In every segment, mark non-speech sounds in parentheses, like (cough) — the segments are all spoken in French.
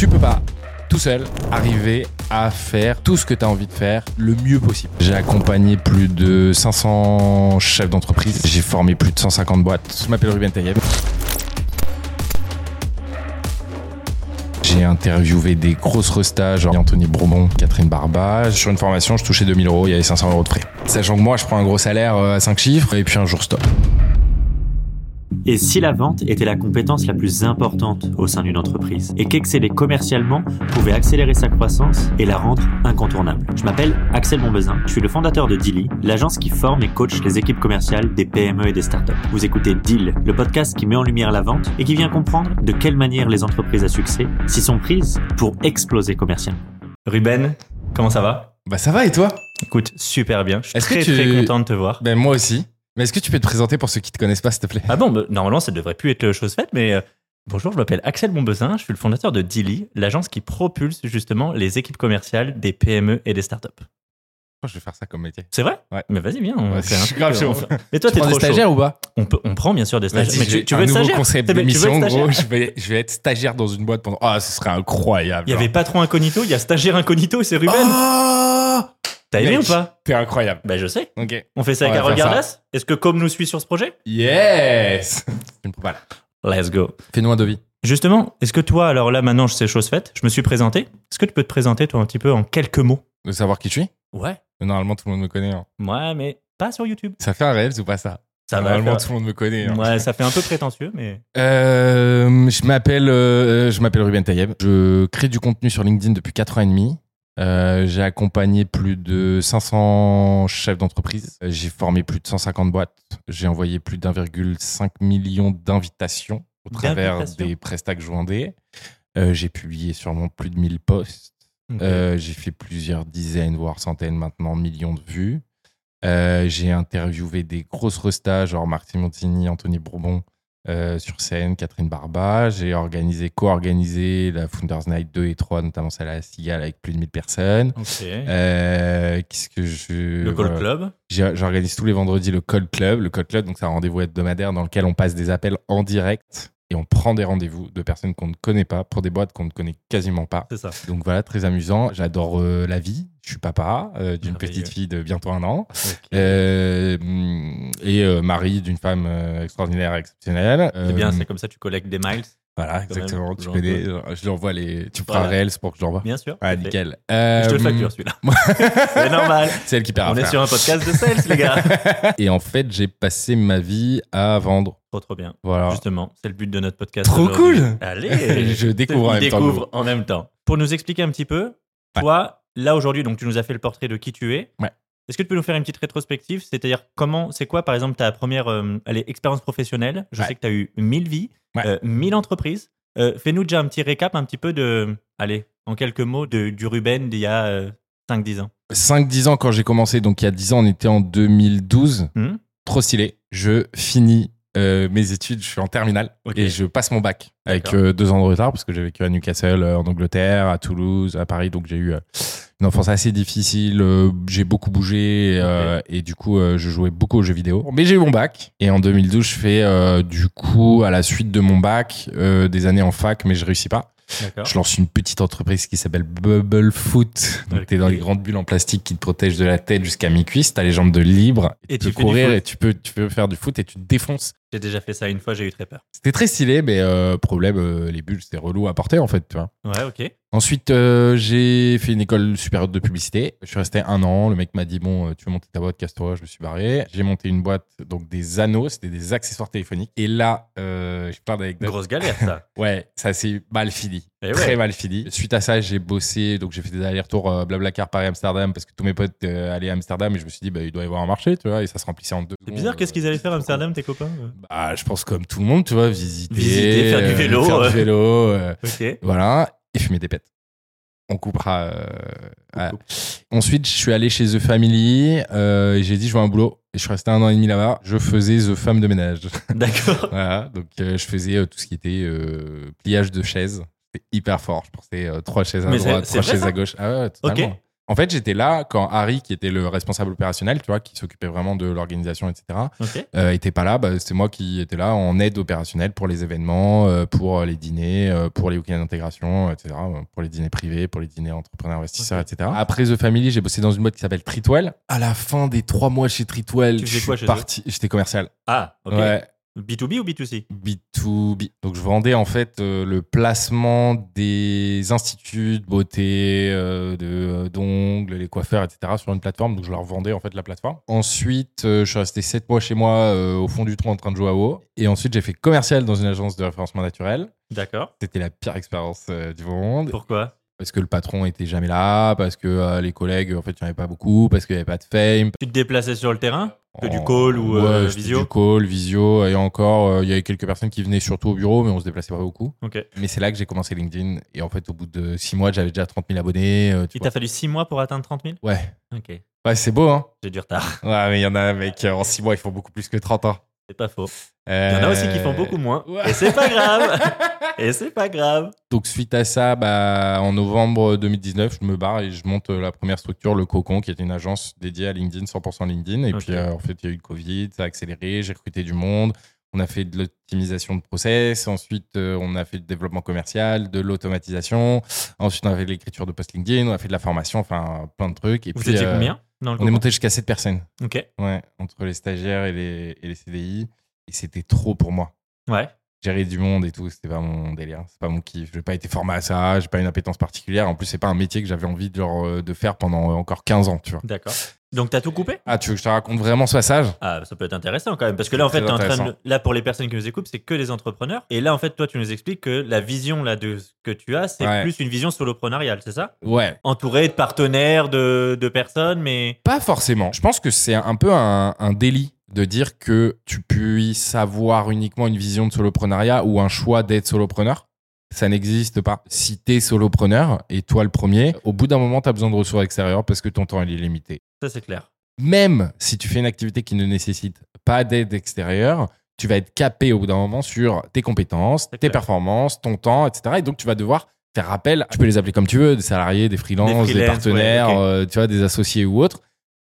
Tu peux pas tout seul arriver à faire tout ce que tu as envie de faire le mieux possible. J'ai accompagné plus de 500 chefs d'entreprise, j'ai formé plus de 150 boîtes. Je m'appelle Ruben Tayeb. J'ai interviewé des grosses restages, genre Anthony Bourbon, Catherine Barba. Sur une formation, je touchais 2000 euros, il y avait 500 euros de frais. Sachant que moi, je prends un gros salaire euh, à 5 chiffres, et puis un jour stop. Et si la vente était la compétence la plus importante au sein d'une entreprise et qu'exceller commercialement pouvait accélérer sa croissance et la rendre incontournable Je m'appelle Axel Montbezin, je suis le fondateur de Dilly, l'agence qui forme et coach les équipes commerciales des PME et des startups. Vous écoutez Deal, le podcast qui met en lumière la vente et qui vient comprendre de quelle manière les entreprises à succès s'y sont prises pour exploser commercialement. Ruben, comment ça va? Bah ça va et toi? Écoute, super bien. Je suis Est-ce que très tu- très content de te voir. Ben moi aussi. Mais est-ce que tu peux te présenter pour ceux qui te connaissent pas, s'il te plaît? Ah bon, bah, normalement, ça devrait plus être chose faite, mais euh, bonjour, je m'appelle Axel Bombezin, je suis le fondateur de Dilly, l'agence qui propulse justement les équipes commerciales des PME et des startups. Je vais faire ça comme métier. C'est vrai? Ouais. Mais vas-y, viens, on Ouais, fait un je suis grave euh, chaud. fait- Mais toi, Tu t'es des trop chaud. stagiaires ou pas? On, peut, on prend bien sûr des stagiaires. Mais tu, un veux être nouveau stagiaire concept d'émission, gros. Je vais, je vais être stagiaire dans une boîte pendant. Ah, ce serait incroyable. Il y avait patron incognito, il y a stagiaire incognito, c'est Ruben. Oh T'as aimé ou pas T'es incroyable. Bah je sais. Ok. On fait ça avec ça. Gardas? Est-ce que Com nous suit sur ce projet? Yes (laughs) Tu propales. Let's go. Fais-nous un devis. Justement, est-ce que toi, alors là maintenant, je sais chose faite, je me suis présenté. Est-ce que tu peux te présenter toi un petit peu en quelques mots? De savoir qui je suis? Ouais. Normalement, tout le monde me connaît. hein. Ouais, mais pas sur YouTube. Ça fait un réel ou pas ça? Ça va. Normalement, faire- tout le monde me connaît. hein. Ouais, ça fait un peu prétentieux, mais. (laughs) Euh, je m'appelle euh, je m'appelle Ruben Tayeb. Je crée du contenu sur LinkedIn depuis 4 ans et demi. Euh, j'ai accompagné plus de 500 chefs d'entreprise. J'ai formé plus de 150 boîtes. J'ai envoyé plus d'1,5 million d'invitations au travers des prestats que je vendais. Euh, j'ai publié sûrement plus de 1000 posts. Euh, j'ai fait plusieurs dizaines, voire centaines maintenant, millions de vues. J'ai interviewé des grosses restas, genre Martin Montigny, Anthony Bourbon euh, sur scène, Catherine Barba. J'ai organisé, co-organisé la Founders Night 2 et 3, notamment celle à la Cigale avec plus de 1000 personnes. Ok. Euh, Qu'est-ce que je. le Call voilà. Club. J'organise tous les vendredis le Call Club. Le Call Club, donc c'est un rendez-vous hebdomadaire dans lequel on passe des appels en direct et on prend des rendez-vous de personnes qu'on ne connaît pas pour des boîtes qu'on ne connaît quasiment pas. C'est ça. Donc voilà, très amusant. J'adore euh, la vie. Je suis papa euh, d'une petite fille de bientôt un an. Euh, et mari d'une femme extraordinaire, exceptionnelle. C'est bien, c'est comme ça tu collectes des miles. Voilà, même. exactement. Tu connais. Je lui envoie les. Tu feras un réel pour que je l'envoie. Bien sûr. Ah, nickel. Je te le Euh, facture celui-là. (laughs) c'est normal. C'est elle qui paiera. On est sur un podcast de sales, les gars. (laughs) Et en fait, j'ai passé ma vie à vendre. Trop, trop bien. Voilà. Justement, c'est le but de notre podcast. Trop cool. Allez (laughs) Je découvre en même temps. découvre en même temps. Pour nous expliquer un petit peu, Ouais. toi, là aujourd'hui, donc tu nous as fait le portrait de qui tu es. Ouais. Est-ce que tu peux nous faire une petite rétrospective? C'est-à-dire, comment, c'est quoi, par exemple, ta première euh, allez, expérience professionnelle? Je Ouais. sais que tu as eu 1000 vies, Ouais. euh, 1000 entreprises. Euh, Fais-nous déjà un petit récap, un petit peu de, allez, en quelques mots, de, du Ruben d'il y a euh, 5-10 ans. 5-10 ans quand j'ai commencé, donc il y a 10 ans, on était en 2012. Hmm Trop stylé. Je finis euh, mes études, je suis en terminale Ok. et je passe mon bac avec euh, deux ans de retard parce que j'ai vécu à Newcastle, euh, en Angleterre, à Toulouse, à Paris, donc j'ai eu euh, une enfance assez difficile. euh, j'ai beaucoup bougé euh, et du coup, euh, je jouais beaucoup aux jeux vidéo. Mais j'ai eu mon bac et en 2012, je fais euh, du coup à la suite de mon bac euh, des années en fac, mais je réussis pas. Je lance une petite entreprise qui s'appelle Bubble Foot. Donc, Ok. t'es dans les grandes bulles en plastique qui te protègent de la tête jusqu'à mi-cuisse. T'as les jambes de libre. Et tu tu peux courir et tu peux, tu peux faire du foot et tu te défonces. J'ai déjà fait ça une fois, j'ai eu très peur. C'était très stylé, mais euh, problème, euh, les bulles, c'était relou à porter en fait, tu vois. Ouais, ok. Ensuite, euh, j'ai fait une école supérieure de publicité. Je suis resté un an. Le mec m'a dit bon, tu veux monter ta boîte, casse-toi. Je me suis barré. J'ai monté une boîte, donc des anneaux, c'était des accessoires téléphoniques. Et là, euh, j'ai plein d'anecdotes. Grosse galère, ça. (laughs) Ouais, ça s'est mal fini. Eh Très ouais. mal fini. Suite à ça, j'ai bossé, donc j'ai fait des allers-retours euh, Blablacar Paris-Amsterdam parce que tous mes potes euh, allaient à Amsterdam et je me suis dit, bah, il doit y avoir un marché, tu vois, et ça se remplissait en deux. C'est bizarre, qu'est-ce qu'ils allaient faire à Amsterdam, tes copains Bah, je pense comme tout le monde, tu vois, visiter, Visiter, faire du euh, vélo, faire du vélo, euh, Ok. voilà, et fumer des pètes. On coupera. euh, voilà. Ensuite, je suis allé chez The Family euh, et j'ai dit, je veux un boulot. Et je suis resté un an et demi là-bas. Je faisais The Femme de ménage. D'accord. (laughs) Voilà, donc euh, je faisais euh, tout ce qui était euh, pliage de chaises. C'était hyper fort. Je portais euh, trois chaises à Mais c'est- droite, c'est trois vrai, chaises ça à gauche. Ah ouais, totalement. En fait, j'étais là quand Harry, qui était le responsable opérationnel, tu vois, qui s'occupait vraiment de l'organisation, etc., Ok. euh, était pas là. Bah, c'est moi qui étais là en aide opérationnelle pour les événements, euh, pour les dîners, euh, pour les week-ends d'intégration, etc., euh, pour les dîners privés, pour les dîners entrepreneurs investisseurs, etc. Après The Family, j'ai bossé dans une boîte qui s'appelle Tritwell. À la fin des trois mois chez Tritwell, Tu faisais je quoi suis chez eux? parti. J'étais commercial. Ah, ok. Ouais. B2B ou B2C B2B. Donc je vendais en fait euh, le placement des instituts de beauté, euh, de euh, d'ongles, les coiffeurs, etc. sur une plateforme. Donc je leur vendais en fait la plateforme. Ensuite, je suis resté 7 mois chez moi au fond du trou en train de jouer à WoW. Et ensuite, j'ai fait commercial dans une agence de référencement naturel. D'accord. C'était la pire expérience du monde. Pourquoi? Parce que le patron était jamais là, parce que les collègues, en fait, il n'y en avait pas beaucoup, parce qu'il n'y avait pas de fame. Tu te déplaçais sur le terrain? Que du call ou Ouais, euh, visio Du call, visio. Et encore, euh, il y avait quelques personnes qui venaient surtout au bureau, mais on se déplaçait pas beaucoup. Ok. Mais c'est là que j'ai commencé LinkedIn. Et en fait, au bout de six mois, j'avais déjà 30 000 abonnés. euh, tu Il t'a fallu 6 mois pour atteindre 30 000 Ouais. Ok. Ouais, c'est beau, hein J'ai du retard. Ouais, mais il y en a, mec, en six mois, ils font beaucoup plus que 30 ans. C'est pas faux. Il Il y en a aussi qui font beaucoup moins. Euh, ouais. Et c'est pas grave. (laughs) Et c'est pas grave. Donc, suite à ça, bah, en novembre 2019, je me barre et je monte euh, la première structure, le Cocon, qui est une agence dédiée à LinkedIn, 100% LinkedIn. Et puis, euh, en fait, il y a eu le Covid, ça a accéléré, j'ai recruté du monde. On a fait de l'optimisation de process. Ensuite, euh, on a fait du développement commercial, de l'automatisation. Ensuite, on a fait de l'écriture de post LinkedIn. On a fait de la formation, enfin, plein de trucs. Et Vous puis, étiez euh, combien? Dans le On est monté jusqu'à 7 personnes. Ok. Ouais, entre les stagiaires et les, et les CDI. Et c'était trop pour moi. Ouais. Gérer du monde et tout, c'était pas mon délire. C'est pas mon kiff. J'ai pas été formé à ça. J'ai pas une appétence particulière. En plus, c'est pas un métier que j'avais envie de, genre, euh, de faire pendant encore 15 ans, tu vois. D'accord. Donc t'as tout coupé? Ah, tu veux que je te raconte vraiment ce passage Ah, ça peut être intéressant quand même. Parce que là, en fait, t'es en train de. Là, pour les personnes qui nous écoutent, c'est que des entrepreneurs. Et là, en fait, toi, tu nous expliques que la vision là, de ce que tu as, c'est Ouais. plus une vision soloprenariale, c'est ça? Ouais. Entouré de partenaires, de, de personnes, mais. Pas forcément. Je pense que c'est un peu un, un délit de dire que tu puisses avoir uniquement une vision de soloprenariat ou un choix d'être solopreneur. Ça n'existe pas. Si t'es solopreneur, et toi le premier, au bout d'un moment, t'as besoin de ressources extérieures parce que ton temps il est limité. Ça, c'est clair. Même si tu fais une activité qui ne nécessite pas d'aide extérieure, tu vas être capé au bout d'un moment sur tes compétences, tes clair. performances, ton temps, etc. Et donc, tu vas devoir faire appel, tu peux les appeler comme tu veux, des salariés, des freelances, Des des, freelances, partenaires, ouais, euh, tu vois, des associés ou autres.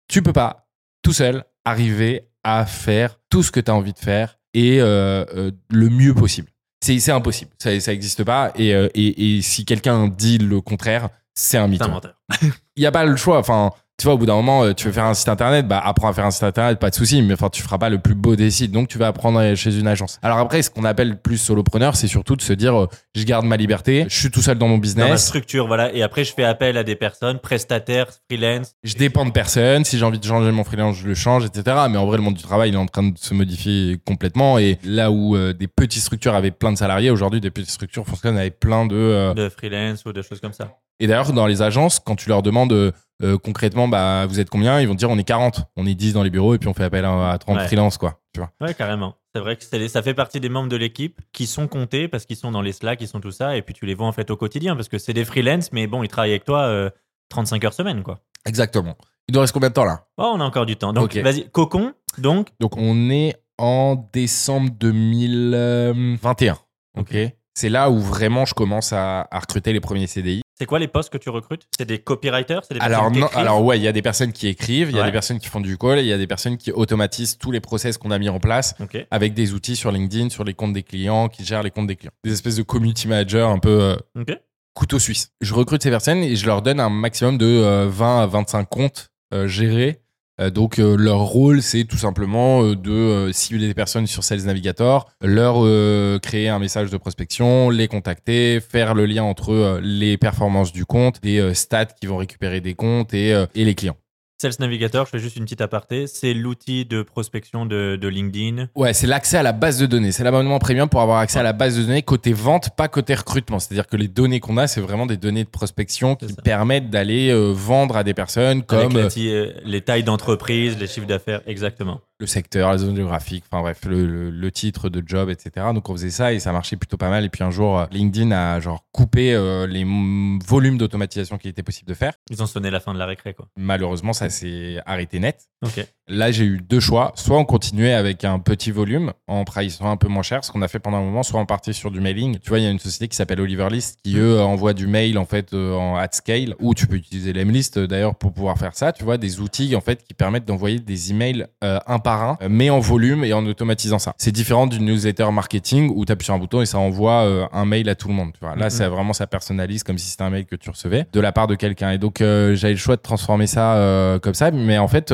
Tu peux pas, tout seul, arriver à faire tout ce que tu as envie de faire et euh, euh, le mieux possible. C'est impossible, ça n'existe pas. Et, euh, et, et si quelqu'un dit le contraire, c'est un menteur. il n'y a pas le choix. Enfin, tu vois, au bout d'un moment, euh, tu veux faire un site internet, bah, apprends à faire un site internet, pas de souci, mais enfin, tu feras pas le plus beau des sites. Donc, tu vas apprendre euh, chez une agence. Alors après, ce qu'on appelle plus solopreneur, c'est surtout de se dire, euh, je garde ma liberté, je suis tout seul dans mon Dans ma business, structure, voilà. Et après, je fais appel à des personnes, prestataires, freelance. je dépends de personne. Si j'ai envie de changer mon freelance, je le change, etc. Mais en vrai, le monde du travail, il est en train de se modifier complètement. Et là où euh, des petites structures avaient plein de salariés, aujourd'hui, des petites structures fonctionnent avec plein de, euh, de freelance ou de choses comme ça. Et d'ailleurs, dans les agences, quand tu leur demandes euh, euh, concrètement, bah, vous êtes combien? Ils vont te dire on est 40. On est 10 dans les bureaux et puis on fait appel à, à 30 Ouais. freelances, quoi. Tu vois. Ouais, carrément. C'est vrai que les- ça fait partie des membres de l'équipe qui sont comptés parce qu'ils sont dans les Slack, ils sont tout ça, et puis tu les vois en fait au quotidien parce que c'est des freelance, mais bon, ils travaillent avec toi euh, 35 heures semaine, quoi. Exactement. Il nous reste combien de temps là? Oh, on a encore du temps. Donc, vas-y, Cocon, donc, Donc, on est en décembre 2021. Ok. C'est là où vraiment je commence à, à recruter les premiers CDI. C'est quoi les postes que tu recrutes? C'est des copywriters? C'est des Alors, personnes qui non, écrivent? alors ouais, il y a des personnes qui écrivent, il y a Ouais. des personnes qui font du call, et il y a des personnes qui automatisent tous les process qu'on a mis en place avec des outils sur LinkedIn, sur les comptes des clients, qui gèrent les comptes des clients. Des espèces de community managers un peu euh, couteau suisse. Je recrute ces personnes et je leur donne un maximum de euh, 20 à 25 comptes euh, gérés. Euh, donc euh, leur rôle, c'est tout simplement euh, de cibler des personnes sur Sales Navigator, leur créer un message de prospection, les contacter, faire le lien entre les performances du compte, des stats qui vont récupérer des comptes et, et les clients. Sales Navigator, je fais juste une petite aparté, c'est l'outil de prospection de, de LinkedIn. Ouais, c'est l'accès à la base de données. C'est l'abonnement premium pour avoir accès à la base de données côté vente, pas côté recrutement. C'est-à-dire que les données qu'on a, c'est vraiment des données de prospection qui permettent d'aller euh, vendre à des personnes comme la euh, euh, les tailles d'entreprise, les chiffres d'affaires, exactement. Le secteur, la zone géographique, enfin bref, le, le- le titre de job, etc. Donc on faisait ça et ça marchait plutôt pas mal. Et puis un jour, euh, LinkedIn a genre coupé euh, les volumes d'automatisation qu'il était possible de faire. Ils ont sonné la fin de la récré, quoi. Malheureusement, ça s'est arrêté net. Ok. Là, j'ai eu deux choix. Soit on continuait avec un petit volume en priçant un peu moins cher, ce qu'on a fait pendant un moment, soit on partait sur du mailing. Tu vois, il y a une société qui s'appelle Oliver List qui, eux, envoie du mail en fait euh, en at scale, ou tu peux utiliser l'Emlist euh, d'ailleurs pour pouvoir faire ça. Tu vois, des outils en fait qui permettent d'envoyer des emails euh, un par un, euh, mais en volume et en automatisant ça. C'est différent d'une newsletter marketing où tu appuies sur un bouton et ça envoie euh, un mail à tout le monde. Tu vois. Là, Mhm. c'est vraiment ça personnalise comme si c'était un mail que tu recevais de la part de quelqu'un. Et donc, euh, j'avais le choix de transformer ça euh, comme ça, mais en fait,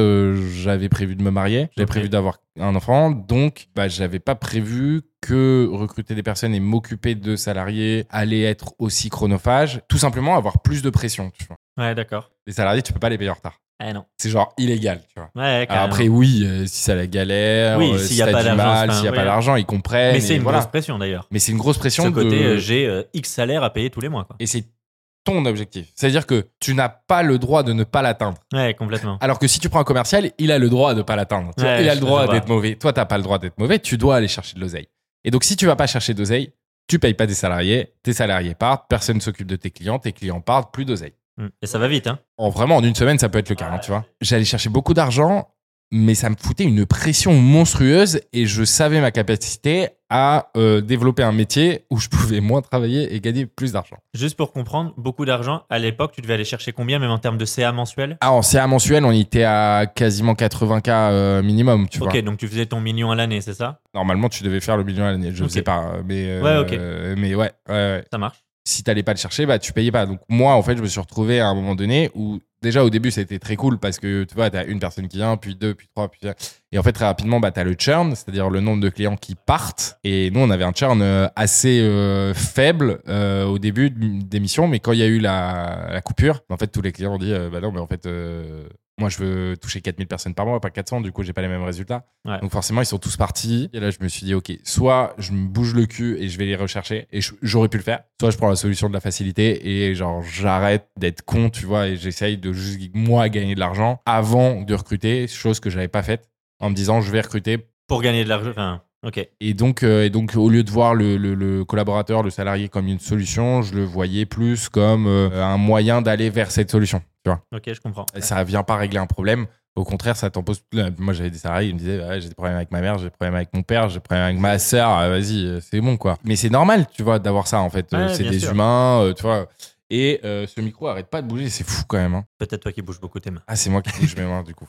j'avais prévu de me marier, j'avais prévu d'avoir un enfant, donc bah, j'avais pas prévu que recruter des personnes et m'occuper de salariés allait être aussi chronophage, tout simplement avoir plus de pression. Tu vois. Ouais, d'accord. Les salariés, tu peux pas les payer en retard. Eh non. C'est genre illégal, tu vois. Ouais, Alors carrément. après, oui, euh, si ça la galère, Oui, euh, s'il si y a pas d'argent, mal, s'il y a pas ouais. d'argent, ils comprennent. Mais c'est et une voilà. grosse pression, d'ailleurs. Mais c'est une grosse pression. Ce côté, de- euh, j'ai euh, X salaire à payer tous les mois, quoi. Et c'est ton objectif. C'est-à-dire que tu n'as pas le droit de ne pas l'atteindre. Ouais, complètement. Alors que si tu prends un commercial, il a le droit de ne pas l'atteindre. Tu vois, Ouais, il a je- le droit vois. d'être mauvais. Toi, t'as pas le droit d'être mauvais. Tu dois aller chercher de l'oseille. Et donc, si tu vas pas chercher d'oseille, tu payes pas des salariés. Tes salariés partent. Personne ne s'occupe de tes clients. Tes clients partent. Plus d'oseille. Et ça va vite, hein. En vraiment, en une semaine, ça peut être le cas. hein, tu vois. J'allais chercher beaucoup d'argent, mais ça me foutait une pression monstrueuse et je savais ma capacité à euh, développer un métier où je pouvais moins travailler et gagner plus d'argent. Juste pour comprendre, beaucoup d'argent. À l'époque, tu devais aller chercher combien, même en termes de CA mensuel? Ah, en CA mensuel, on était à quasiment 80K euh, minimum, tu Ok, vois. donc tu faisais ton million à l'année, c'est ça? Normalement, tu devais faire le million à l'année. Je ne sais pas, mais, euh, Ouais, ok. mais ouais, ouais, ouais. Ça marche. Si t'allais pas le chercher, bah tu payais pas. Donc moi, en fait, je me suis retrouvé à un moment donné où déjà au début, c'était très cool parce que tu vois, t'as une personne qui vient, puis deux, puis trois, puis et en fait très rapidement, bah t'as le churn, c'est-à-dire le nombre de clients qui partent. Et nous, on avait un churn euh, assez euh, faible euh, au début missions, mais quand il y a eu la, coupure, en fait, tous les clients ont dit, bah non, mais en fait. Moi, je veux toucher 4000 personnes par mois, pas 400. Du coup, j'ai pas les mêmes résultats. Ouais. Donc, forcément, ils sont tous partis. Et là, je me suis dit, OK, soit je me bouge le cul et je vais les rechercher. Et j'aurais pu le faire. Soit je prends la solution de la facilité et genre, j'arrête d'être con, tu vois, et j'essaye de juste, moi, gagner de l'argent avant de recruter, chose que j'avais pas faite, en me disant, je vais recruter. Pour gagner de l'argent. Enfin, ok. Et donc, euh, et donc, au lieu de voir le, le- le collaborateur, le salarié comme une solution, je le voyais plus comme euh, un moyen d'aller vers cette solution, tu vois. Ok, je comprends. Ça vient pas régler un problème. Au contraire, ça t'en pose. Moi, j'avais des salariés, ils me disaient j'ai des problèmes avec ma mère, j'ai des problèmes avec mon père, j'ai des problèmes avec ma sœur. ah, Vas-y, euh, c'est bon quoi. Mais c'est normal, tu vois, d'avoir ça en fait. Euh, c'est des sûr. humains, euh, tu vois. Et euh, ce micro arrête pas de bouger, c'est fou quand même. hein. Peut-être toi qui bouges beaucoup tes mains. Ah, c'est moi qui bouge mes mains du coup.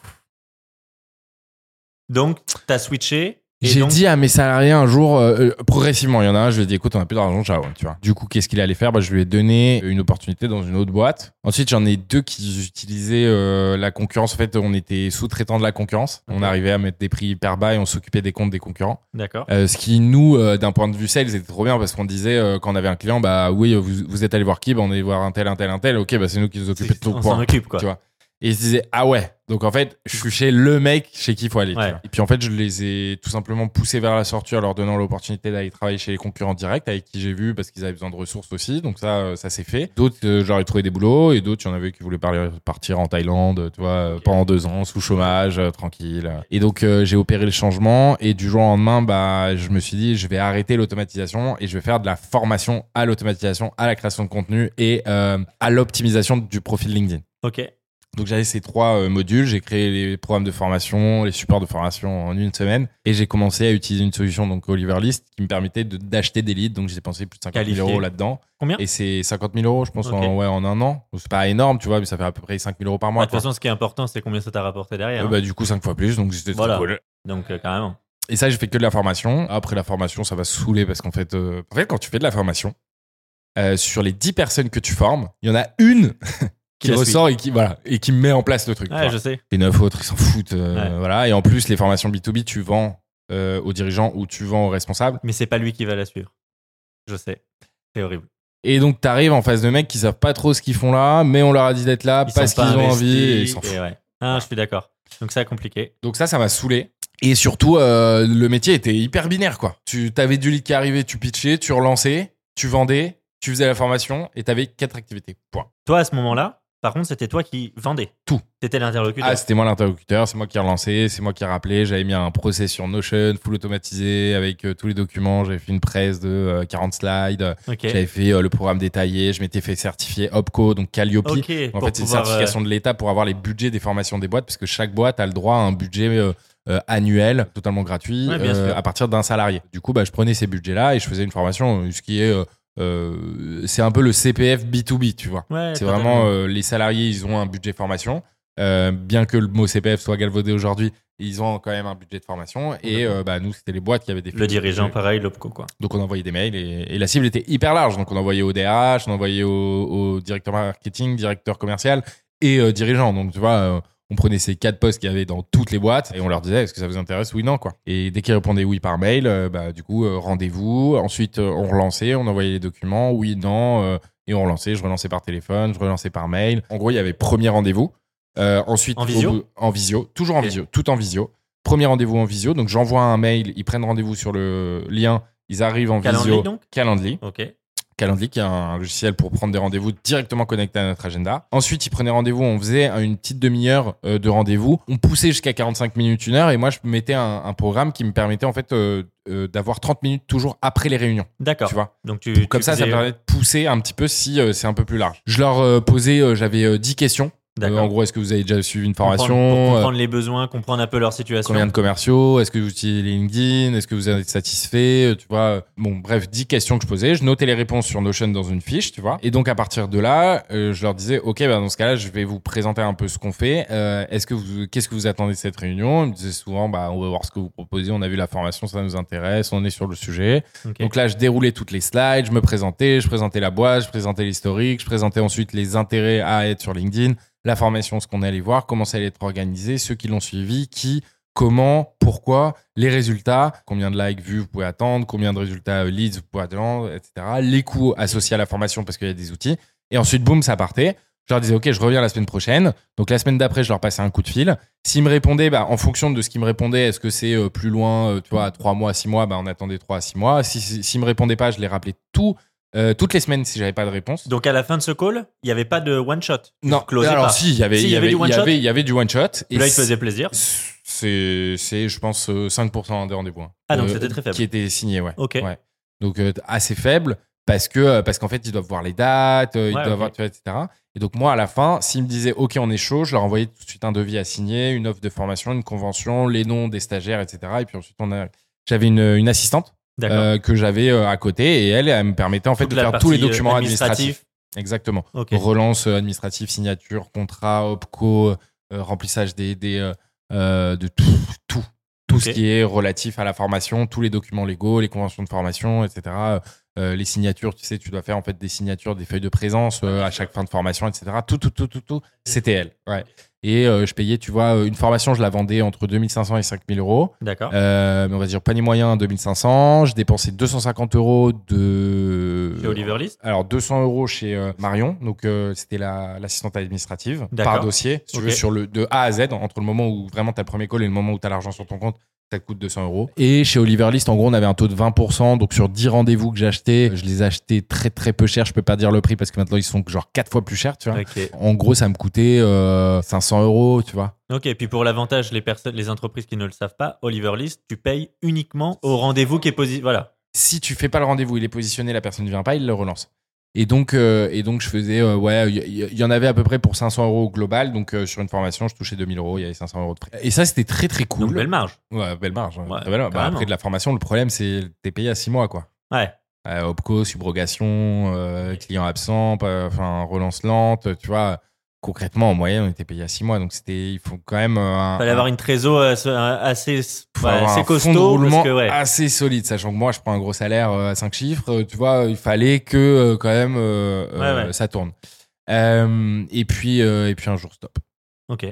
Donc, t'as switché. J'ai donc- dit à mes salariés un jour, euh, euh, progressivement, il y en a un, je lui ai dit, écoute, on a plus d'argent, ciao, tu vois. Du coup, qu'est-ce qu'il allait faire? Bah, Je lui ai donné une opportunité dans une autre boîte. Ensuite, j'en ai deux qui utilisaient euh, la concurrence. En fait, on était sous-traitants de la concurrence. On arrivait à mettre des prix hyper bas et on s'occupait des comptes des concurrents. D'accord. Euh, ce qui, nous, euh, d'un point de vue sales, c'était trop bien parce qu'on disait, euh, quand on avait un client, bah oui, vous, vous êtes allé voir qui? Bah, On est allé voir un tel, un tel, un tel. Ok, bah c'est nous qui nous occupons de tout. On s'en occupe, quoi. Tu vois. Et ils se disaient, ah ouais. Donc en fait, je suis chez le mec chez qui il faut aller. tu Ouais. vois. Et puis en fait, je les ai tout simplement poussés vers la sortie en leur donnant l'opportunité d'aller travailler chez les concurrents directs avec qui j'ai vu parce qu'ils avaient besoin de ressources aussi. Donc ça, euh, ça s'est fait. D'autres, euh, j'aurais trouvé des boulots et d'autres, il y en avait qui voulaient partir en Thaïlande, tu vois, euh, pendant deux ans, sous chômage, euh, tranquille. Et donc euh, j'ai opéré le changement et du jour au lendemain, bah, je me suis dit, je vais arrêter l'automatisation et je vais faire de la formation à l'automatisation, à la création de contenu et à l'optimisation du profil LinkedIn. Ok. Donc j'avais ces trois euh, modules, j'ai créé les programmes de formation, les supports de formation en une semaine et j'ai commencé à utiliser une solution donc Oliver List qui me permettait de- d'acheter des leads. Donc j'ai dépensé plus de 50 000 Qualifié. euros là-dedans. Combien? Et c'est 50 000 euros, je pense, en, ouais, en un an. C'est pas énorme, tu vois, mais ça fait à peu près 5 000 euros par Bah, mois. De toute façon, ce qui est important, c'est combien ça t'a rapporté derrière. Euh, hein. bah, du coup, 5 fois plus, donc c'était trop Voilà. cool. Donc, euh, carrément. Et ça, j'ai fait que de la formation. Après la formation, ça va saouler parce qu'en fait, euh, en fait, quand tu fais de la formation, sur les 10 personnes que tu formes, il y en a une qui, ressort et qui, voilà, et qui met en place le truc. Ouais, je sais. Les 9 autres, ils s'en foutent. euh, Ouais. voilà. Et en plus, les formations B2B, tu vends euh, aux dirigeants ou tu vends aux responsables. Mais c'est pas lui qui va la suivre. Je sais. C'est horrible. Et donc, tu arrives en face de mecs qui savent pas trop ce qu'ils font là, mais on leur a dit d'être là Ils parce qu'ils ont investis, envie et ils s'en foutent. et ouais. Ah, je suis d'accord. Donc, c'est compliqué. Donc ça, ça m'a saoulé. Et surtout, euh, le métier était hyper binaire, quoi. Tu avais du lead qui arrivait, tu pitchais, tu relançais, tu vendais, tu faisais la formation et tu avais quatre activités. Point. Toi, à ce moment-là, Par contre, c'était toi qui vendais. Tout. T'étais l'interlocuteur. Ah, c'était moi l'interlocuteur, c'est moi qui ai relancé, c'est moi qui ai rappelé. J'avais mis un procès sur Notion, full automatisé, avec euh, tous les documents. J'avais fait une presse de euh, 40 slides. J'avais fait euh, le programme détaillé. Je m'étais fait certifier OPCO, donc Calliope. En fait, c'est une euh, certification de l'État pour avoir les budgets des formations des boîtes, parce que chaque boîte a le droit à un budget euh, euh, annuel, totalement gratuit, Ouais, euh, à partir d'un salarié. Du coup, bah, je prenais ces budgets-là et je faisais une formation, euh, ce qui est, euh, euh, c'est un peu le CPF B2B, tu vois. ouais, C'est vraiment euh, les salariés, ils ont un budget formation. Euh, bien que le mot CPF soit galvaudé aujourd'hui, ils ont quand même un budget de formation. Et euh, bah, nous, c'était les boîtes qui avaient des Le dirigeant, pareil, l'OPCO, quoi. Donc on envoyait des mails et, et la cible était hyper large. Donc on envoyait au DRH, on envoyait au, au directeur marketing, directeur commercial et euh, dirigeant. Donc tu vois, euh, on prenait ces quatre postes qu'il y avait dans toutes les boîtes et on leur disait est-ce que ça vous intéresse oui non quoi. Et dès qu'ils répondaient oui par mail, euh, bah du coup euh, rendez-vous. Ensuite euh, on relançait, on envoyait les documents oui non et on relançait. Je relançais par téléphone, je relançais par mail. En gros il y avait premier rendez-vous. Ensuite En visio bout- en visio, toujours en visio, tout en visio. Premier rendez-vous en visio. Donc j'envoie un mail, ils prennent rendez-vous sur le lien. Ils arrivent en Calendly, visio. donc? Calendly. Ok. Calendly, qui est un logiciel pour prendre des rendez-vous directement connectés à notre agenda. Ensuite, ils prenaient rendez-vous, on faisait une petite demi-heure euh, de rendez-vous. On poussait jusqu'à 45 minutes, une heure, et moi, je mettais un, un programme qui me permettait en fait euh, euh, d'avoir 30 minutes toujours après les réunions. D'accord. Tu vois Donc tu, Comme tu ça, ça faisais- permet de pousser un petit peu si euh, c'est un peu plus large. Je leur posais, j'avais euh, 10 questions. Euh, en gros, est-ce que vous avez déjà suivi une Comprendre- formation pour Euh, comprendre les besoins, comprendre un peu leur situation. Combien de commerciaux Est-ce que vous utilisez LinkedIn Est-ce que vous êtes satisfait Tu vois Bon, bref, 10 questions que je posais. Je notais les réponses sur Notion dans une fiche, tu vois. Et donc, à partir de là, euh, je leur disais, OK, bah, dans ce cas-là, je vais vous présenter un peu ce qu'on fait. Euh, Est-ce que vous, qu'est-ce que vous attendez de cette réunion? Ils me disaient souvent, bah, on va voir ce que vous proposez. On a vu la formation, ça nous intéresse. On est sur le sujet. Donc là, je déroulais toutes les slides, je me présentais, je présentais la boîte, je présentais l'historique, je présentais ensuite les intérêts à être sur LinkedIn, la formation, ce qu'on allait voir, comment ça allait être organisé, ceux qui l'ont suivi, qui, comment, pourquoi, les résultats, combien de likes, vues vous pouvez attendre, combien de résultats euh, leads vous pouvez attendre, etc. Les coûts associés à la formation parce qu'il y a des outils. Et ensuite, boum, ça partait. Je leur disais, OK, je reviens la semaine prochaine. Donc, la semaine d'après, je leur passais un coup de fil. S'ils me répondaient, bah, en fonction de ce qu'ils me répondaient, est-ce que c'est euh, plus loin, euh, tu vois, à 3 mois, 6 mois, bah, on attendait 3 à 6 mois. Si, si- s'ils me répondaient pas, je les rappelais tout, euh, toutes les semaines si j'avais pas de réponse. Donc à la fin de ce call, il n'y avait pas de one shot. Non, alors pas. si, il y avait, Si, il y avait, one y avait, il y avait du one shot. Là, il faisait plaisir. C'est, c'est, je pense, euh, 5% des rendez-vous. hein. Ah, donc Euh, c'était très faible. Qui était signé, ouais. Ok. Ouais. Donc, euh, assez faible parce que, euh, parce qu'en fait, ils doivent voir les dates, euh, ils Ouais, doivent voir, etc. Et donc, moi, à la fin, s'ils me disaient, OK, on est chaud, je leur envoyais tout de suite un devis à signer, une offre de formation, une convention, les noms des stagiaires, etc. Et puis ensuite, on a, j'avais une, une assistante. Euh, que j'avais euh, à côté et elle, elle me permettait en fait Toute de faire tous les euh, documents administratifs. Exactement. Relance administrative, signature, contrat, OPCO, euh, remplissage des, des euh, de tout, tout, ce qui est relatif à la formation, tous les documents légaux, les conventions de formation, etc. Euh, les signatures, tu sais, tu dois faire en fait des signatures, des feuilles de présence euh, à chaque fin de formation, etc. Tout, tout, tout, tout, tout, c'était elle. Ouais. Et euh, je payais, tu vois, une formation, je la vendais entre 2500 et 5000 euros. D'accord. Mais on va dire panier moyen 2500. Je dépensais 250 euros de. Chez Oliver List? Alors 200 euros chez Marion, donc c'était la- l'assistante administrative par dossier, si tu veux, sur le de A à Z, entre le moment où vraiment tu as le premier call et le moment où tu as l'argent sur ton compte, ça te coûte 200 euros. Et chez Oliver List, en gros, on avait un taux de 20%, donc sur 10 rendez-vous que j'ai achetés, je les ai achetés très très peu cher, je peux pas dire le prix parce que maintenant ils sont genre 4 fois plus chers, tu vois. En gros, ça me coûtait euh, 500 euros, tu vois. Ok. Et puis pour l'avantage, les personnes, les entreprises qui ne le savent pas, Oliver List, tu payes uniquement au rendez-vous qui est positif. Voilà. si tu fais pas le rendez-vous, il est positionné, la personne ne vient pas, il le relance. Et donc, euh, et donc je faisais, euh, ouais, il y, en avait à peu près pour 500 euros au global. Donc, euh, sur une formation, je touchais 2000 euros, il y avait 500 euros de frais. Et ça, c'était très, très cool. Donc belle marge. Ouais, belle marge. hein. Ouais, Très belle marge. Bah, après, de la formation, le problème, c'est t'es payé à 6 mois, quoi. Ouais. Opco, subrogation, client absent, enfin, relance lente, tu vois. Concrètement, en moyenne, on était payé à 6 mois. Donc, c'était, il faut quand même. euh, un, Fallait avoir une trésor assez, assez un de costaud. roulement Parce que, ouais. assez solide, sachant que moi, je prends un gros salaire euh, à 5 chiffres. euh, Tu vois, il fallait que quand même euh, euh, Ouais, ça tourne. Euh, et puis, et puis un jour, stop. Ok.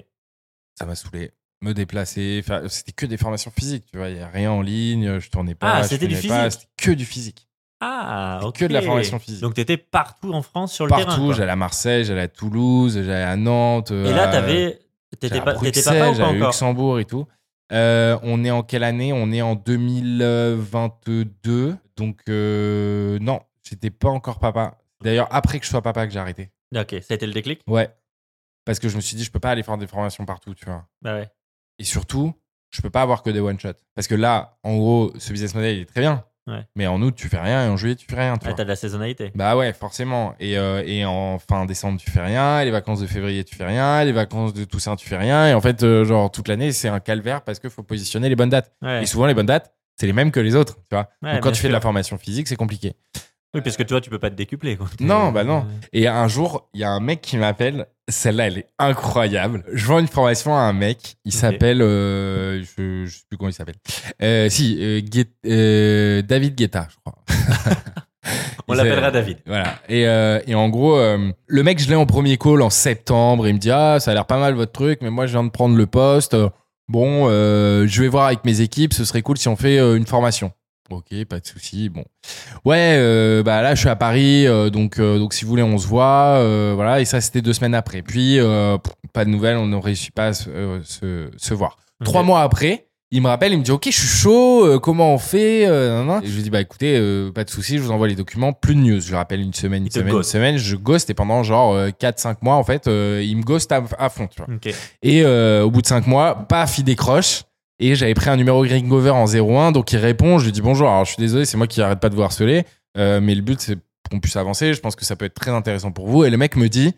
Ça m'a saoulé. Me déplacer, c'était que des formations physiques. Tu vois, il y a rien en ligne. Je tournais pas. Ah, c'était du physique. C'était que du physique. Ah, ok. Que de la formation physique. Donc t'étais partout en France sur le terrain. Partout, j'allais à Marseille, j'allais à Toulouse, j'allais à Nantes. Et là, à- t'avais, t'étais pas, t'étais papa ou pas encore Luxembourg et tout. Euh, on est en quelle année? On est en 2022. Donc, euh, non, j'étais pas encore papa. D'ailleurs, après que je sois papa, que j'ai arrêté. Ok, ça a été le déclic? Ouais. parce que je me suis dit, je peux pas aller faire des formations partout, tu vois. Bah ouais. Et surtout, je peux pas avoir que des one-shot. Parce que là, en gros, ce business model, il est très bien. Ouais. Mais en août, tu fais rien et en juillet, tu fais rien. Tu Ouais, vois. t'as de la saisonnalité. Bah ouais, forcément. Et, euh, et en fin décembre, tu fais rien. Et les vacances de février, tu fais rien. Et les vacances de Toussaint, tu fais rien. Et en fait, euh, genre, toute l'année, c'est un calvaire parce qu'il faut positionner les bonnes dates. Ouais. Et souvent, les bonnes dates, c'est les mêmes que les autres, tu vois. Donc, quand tu fais de la formation physique, c'est compliqué. Oui, parce que toi, tu peux pas te décupler. Quoi. Non, (laughs) bah non. Et un jour, il y a un mec qui m'appelle. Celle-là, elle est incroyable. Je vends une formation à un mec. Il s'appelle. euh, je, je sais plus comment il s'appelle. Euh, si, euh, Guet- euh, David Guetta, je crois. (laughs) On l'appellera David. Voilà. Et, euh, et en gros, euh, le mec, je l'ai en premier call en septembre. Il me dit Ah, ça a l'air pas mal votre truc, mais moi, je viens de prendre le poste. Bon, euh, je vais voir avec mes équipes. Ce serait cool si on fait une formation. Ok, pas de souci. Bon, ouais, euh, bah là, je suis à Paris, euh, donc euh, donc si vous voulez, on se voit. euh, voilà. Et ça, c'était deux semaines après. Puis euh, pas de nouvelles. On ne réussit pas à se, euh, se, se voir. Trois mois après, il me rappelle, il me dit Ok, je suis chaud, euh, comment on fait euh, nan, nan. Et je lui dis Bah écoutez, euh, pas de souci, je vous envoie les documents, plus de news. Je rappelle une semaine, une semaine, une semaine, je ghost et pendant genre 4-5 mois, en fait, euh, il me ghost à, à fond, tu vois. Ok. Et euh, au bout de 5 mois, paf, il décroche. Et j'avais pris un numéro Gringover en 01, donc il répond, je lui dis bonjour, alors je suis désolé, c'est moi qui arrête pas de vous harceler, euh, mais le but c'est qu'on puisse avancer, je pense que ça peut être très intéressant pour vous. Et le mec me dit,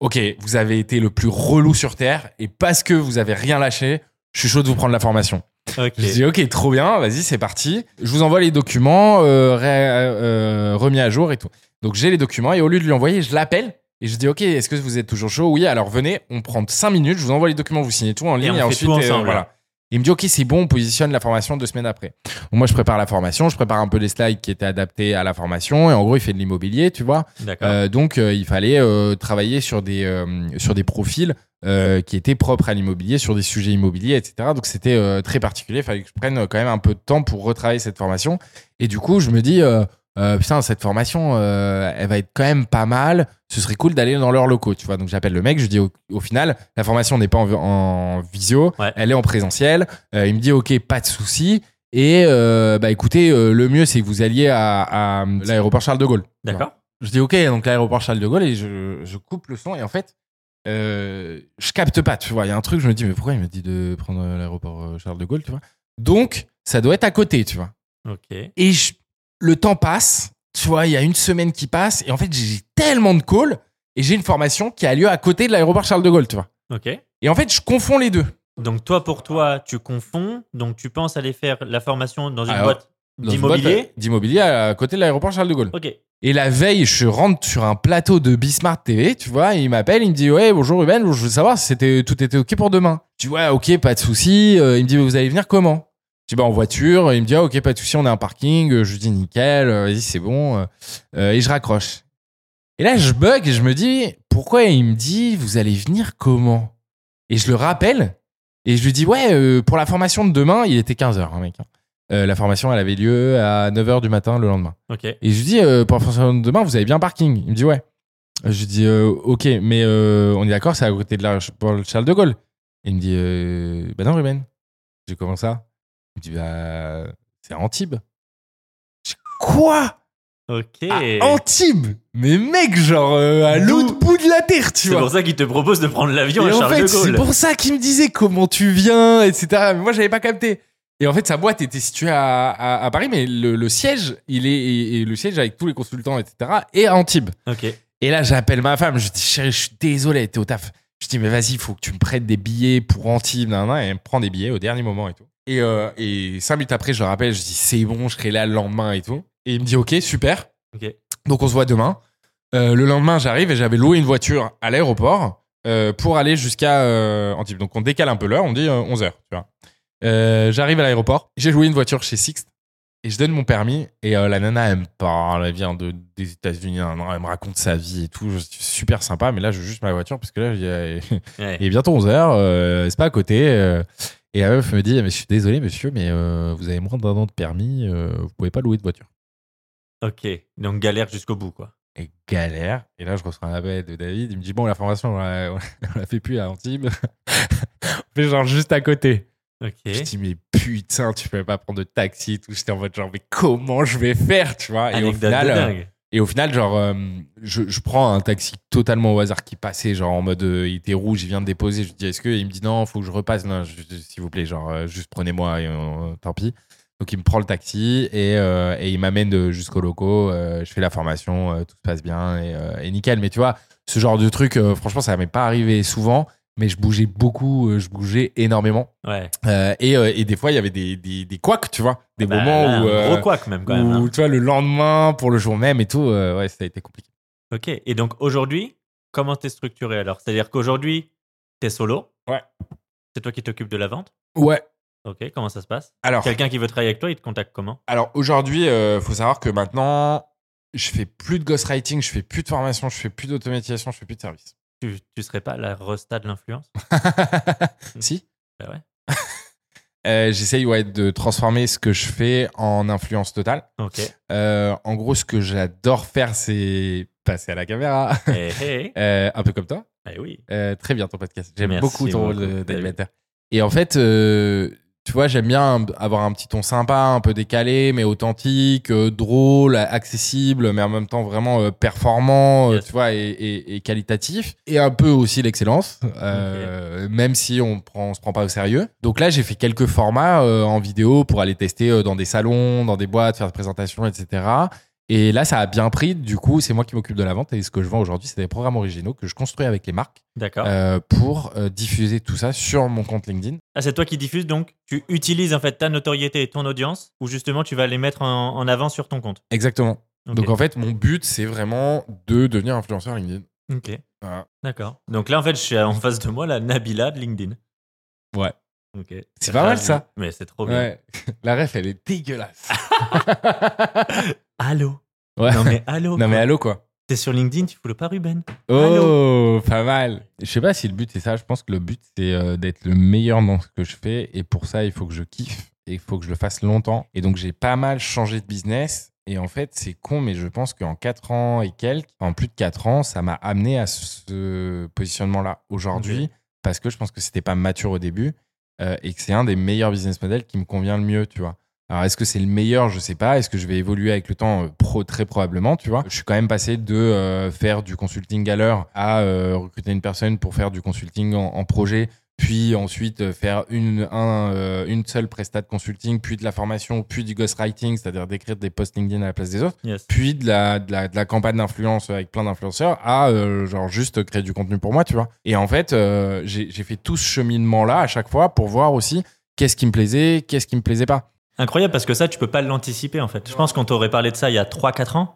ok, vous avez été le plus relou sur Terre, et parce que vous avez rien lâché, je suis chaud de vous prendre la formation. Ok. Je dis ok, trop bien, vas-y, c'est parti. Je vous envoie les documents euh, ré- euh, remis à jour et tout. Donc j'ai les documents et au lieu de lui envoyer, je l'appelle et je dis ok, est-ce que vous êtes toujours chaud? Oui, alors venez, on prend 5 minutes, je vous envoie les documents, vous signez tout en ligne on et, fait ensuite tout ensemble. voilà. Il me dit ok, c'est bon, on positionne la formation deux semaines après. Donc, moi je prépare la formation, je prépare un peu les slides qui étaient adaptés à la formation et en gros il fait de l'immobilier, tu vois. Euh, donc euh, il fallait euh, travailler sur des sur des profils qui étaient propres à l'immobilier, sur des sujets immobiliers, etc. Donc c'était très particulier. Il fallait que je prenne quand même un peu de temps pour retravailler cette formation. Et du coup, je me dis euh, putain cette formation, euh, elle va être quand même pas mal. Ce serait cool d'aller dans leurs locaux, tu vois. Donc j'appelle le mec, je dis au, au final la formation n'est pas en, en visio, Ouais. elle est en présentiel. Euh, il me dit ok, pas de souci. Et euh, bah écoutez, le mieux c'est que vous alliez à, à l'aéroport Charles de Gaulle. D'accord. Je dis ok, donc l'aéroport Charles de Gaulle et je, je coupe le son et en fait, je capte pas, tu vois. Il y a un truc, je me dis mais pourquoi il me dit de prendre l'aéroport Charles de Gaulle, tu vois? Donc ça doit être à côté, tu vois. Ok. Et je- le temps passe, tu vois, il y a une semaine qui passe et en fait j'ai tellement de calls et j'ai une formation qui a lieu à côté de l'aéroport Charles de Gaulle, tu vois. Ok. Et en fait je confonds les deux. Donc toi, pour toi, tu confonds. Donc tu penses aller faire la formation dans une Alors, boîte d'immobilier. D'immobilier à côté de l'aéroport Charles de Gaulle. Ok. Et la veille, je rentre sur un plateau de Bismart TV, tu vois, et il m'appelle, il me dit ouais bonjour Ruben, je veux savoir si c'était tout était ok pour demain. Tu vois, ok, pas de souci. Euh, il me dit vous allez venir comment? Je dis bah en voiture. Il me dit ah, ok, pas de souci, on a un parking. Euh, Je lui dis nickel, euh, vas-y c'est bon. Euh, et je raccroche. Et là je bug et je me dis pourquoi il me dit vous allez venir comment? Et je le rappelle et je lui dis ouais euh, pour la formation de demain, il était 15 h mec. hein. Euh, la formation elle avait lieu à 9h du matin le lendemain. Et je lui dis, pour la formation de demain, vous avez bien un parking Il me dit, ouais. Je lui dis, ok, mais on est d'accord, c'est à côté de la Charles de Gaulle. Et il me dit, bah non, Ruben. Je dis, comment ça? Il me dit, bah, c'est à Antibes. Je dis, quoi? Ok. À Antibes Mais mec, genre, euh, à l'autre bout de la terre, tu C'est vois. pour ça qu'il te propose de prendre l'avion Et à en Charles fait, de c'est pour ça qu'il me disait comment tu viens, etc. Mais moi, j'avais pas capté. Et en fait, sa boîte était située à, à, à Paris, mais le, le siège, il est et, et le siège avec tous les consultants, etc. est à Antibes. Ok. Et là, j'appelle ma femme. Je dis, chérie, je suis désolé, t'es au taf. Je dis, mais vas-y, il faut que tu me prêtes des billets pour Antibes, nan, nan, et elle me prend des billets au dernier moment et tout. Et, euh, et cinq minutes après, je le rappelle, je dis, c'est bon, je serai là le lendemain et tout. Et il me dit, ok, super. Donc on se voit demain. Euh, le lendemain, j'arrive et j'avais loué une voiture à l'aéroport euh, pour aller jusqu'à Antibes. Donc on décale un peu l'heure, on dit 11h, tu vois. Euh, j'arrive à l'aéroport, j'ai loué une voiture chez Sixt et je donne mon permis et la nana elle me parle, elle vient de, des États-Unis, nan, elle me raconte sa vie et tout, Je suis super sympa, mais là je veux juste ma voiture parce que là il est, (laughs) Ouais. il est bientôt 11h, c'est pas à côté. Et la meuf me dit, mais je suis désolé monsieur, mais euh, vous avez moins d'un an de permis, euh, vous pouvez pas louer de voiture. Ok. Donc galère jusqu'au bout, quoi. et galère. Et là, je reçois un appel de David. Il me dit Bon, la formation, on la, on la fait plus à Antibes. (laughs) on fait genre juste à côté. Ok. Je dis Mais putain, tu peux pas prendre de taxi tout. J'étais en mode genre Mais comment je vais faire Tu vois? Et au Anecdote final, de euh, dingue. Et au final, genre, euh, je, prends un taxi totalement au hasard qui passait, genre en mode, euh, il était rouge, il vient de déposer. Je lui dis, est-ce que Il me dit, non, faut que je repasse. Non, s'il vous plaît, genre, euh, juste prenez-moi et tant pis. Donc, il me prend le taxi et, il m'amène jusqu'au locaux. je fais la formation, tout se passe bien et, et nickel. Mais tu vois, ce genre de truc, franchement, ça m'est pas arrivé souvent, mais je bougeais beaucoup, euh, je bougeais énormément. Ouais. Euh, et, euh, et des fois, il y avait des, des, des couacs, tu vois, des Bah, moments là, où, un euh, gros couac même quand même. où, hein. tu vois, le lendemain, pour le jour même et tout, ouais, ça a été compliqué. Ok. Et donc aujourd'hui, comment t'es structuré alors? C'est-à-dire qu'aujourd'hui, t'es solo? Ouais. C'est toi qui t'occupes de la vente? Ouais. Ok. Comment ça se passe? Alors, Quelqu'un qui veut travailler avec toi, il te contacte comment? Alors aujourd'hui, euh, faut savoir que maintenant, je fais plus de ghostwriting, je fais plus de formation, je fais plus d'automatisation, je fais plus de service. Tu, tu serais pas la resta de l'influence? (laughs) Si Bah ouais. (laughs) Euh, J'essaye ouais, de transformer ce que je fais en influence totale. Ok. Euh, en gros, ce que j'adore faire, c'est passer à la caméra. Eh, (laughs) eh. Euh, un peu comme toi. Eh oui. Très bien ton podcast. J'aime beaucoup ton rôle d'animateur. Et en fait, tu vois, j'aime bien avoir un petit ton sympa, un peu décalé, mais authentique, euh, drôle, accessible, mais en même temps vraiment euh, performant, euh, tu vois, et, et- et qualitatif. Et un peu aussi l'excellence, même si on prend, on se prend pas au sérieux. Donc là, j'ai fait quelques formats en vidéo pour aller tester dans des salons, dans des boîtes, faire des présentations, etc. Et là, ça a bien pris. Du coup, c'est moi qui m'occupe de la vente. Et ce que je vends aujourd'hui, c'est des programmes originaux que je construis avec les marques D'accord. euh, pour euh, diffuser tout ça sur mon compte LinkedIn. Ah, c'est toi qui diffuses donc tu utilises en fait ta notoriété et ton audience ou justement tu vas les mettre en, en avant sur ton compte? Exactement. Donc en fait, mon but, c'est vraiment de devenir influenceur LinkedIn. Ok. Voilà. D'accord. Donc là en fait je suis en face de moi la Nabila de LinkedIn. Ouais. C'est pas mal, ça. Mais c'est trop bien. Ouais. (laughs) La ref, elle est dégueulasse. (laughs) Allô? Ouais. Non mais allô. Non mais quoi. allô quoi. T'es sur LinkedIn, tu follow pas Ruben? Oh, pas mal. Je sais pas si le but c'est ça. Je pense que le but c'est euh, d'être le meilleur dans ce que je fais et pour ça il faut que je kiffe et il faut que je le fasse longtemps. Et donc j'ai pas mal changé de business et en fait c'est con mais je pense qu'en 4 ans et quelques, en plus de 4 ans, ça m'a amené à ce positionnement là aujourd'hui parce que je pense que c'était pas mature au début euh, et que c'est un des meilleurs business models qui me convient le mieux, tu vois. Alors, est-ce que c'est le meilleur? Je sais pas. Est-ce que je vais évoluer avec le temps? Euh, Pro, très probablement, tu vois. Je suis quand même passé de euh, faire du consulting à l'heure à recruter une personne pour faire du consulting en projet, puis ensuite euh, faire une, un, euh, une seule prestat de consulting, puis de la formation, puis du ghostwriting, c'est-à-dire d'écrire des posts LinkedIn à la place des autres, Yes. puis de la, de la, de la campagne d'influence avec plein d'influenceurs à euh, genre juste créer du contenu pour moi, tu vois. Et en fait, euh, j'ai j'ai fait tout ce cheminement-là à chaque fois pour voir aussi qu'est-ce qui me plaisait, qu'est-ce qui me plaisait pas. Incroyable parce que ça tu peux pas l'anticiper en fait. Je pense qu'on t'aurait parlé de ça il y a 3-4 ans.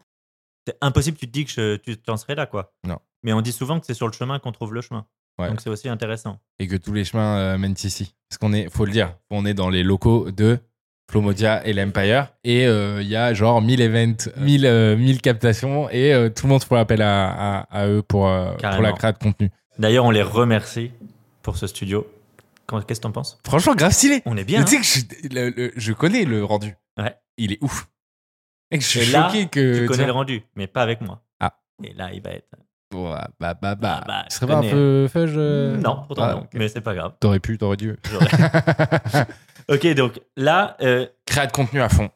C'est impossible tu te dis que je- tu t'en serais là quoi. Non. Mais on dit souvent que c'est sur le chemin qu'on trouve le chemin. Ouais. Donc c'est aussi intéressant. et que tous les chemins euh, mènent ici. Parce qu'on est, faut le dire, on est dans les locaux de Flomodia et l'Empire et euh, il y a genre 1000 events, 1000, euh, 1000 captations et euh, tout le monde fait appel à, à, à eux pour, euh, pour la création de contenu. D'ailleurs, on les remercie pour ce studio. Qu'est-ce que t'en penses? Franchement, grave stylé. On est bien. tu sais hein que je, le- le- je connais le rendu. Ouais. Il est ouf. Et je suis Et là, choqué que. tu connais tiens, le rendu, mais pas avec moi. Ah. Et là, il va être. Ouais, bah, bah, bah. Ah bah, tu serais pas un peu fudge euh Non, pourtant Ah, non. Mais c'est pas grave. T'aurais pu, t'aurais dû. (laughs) Ok, donc là, euh, Créer de contenu à fond.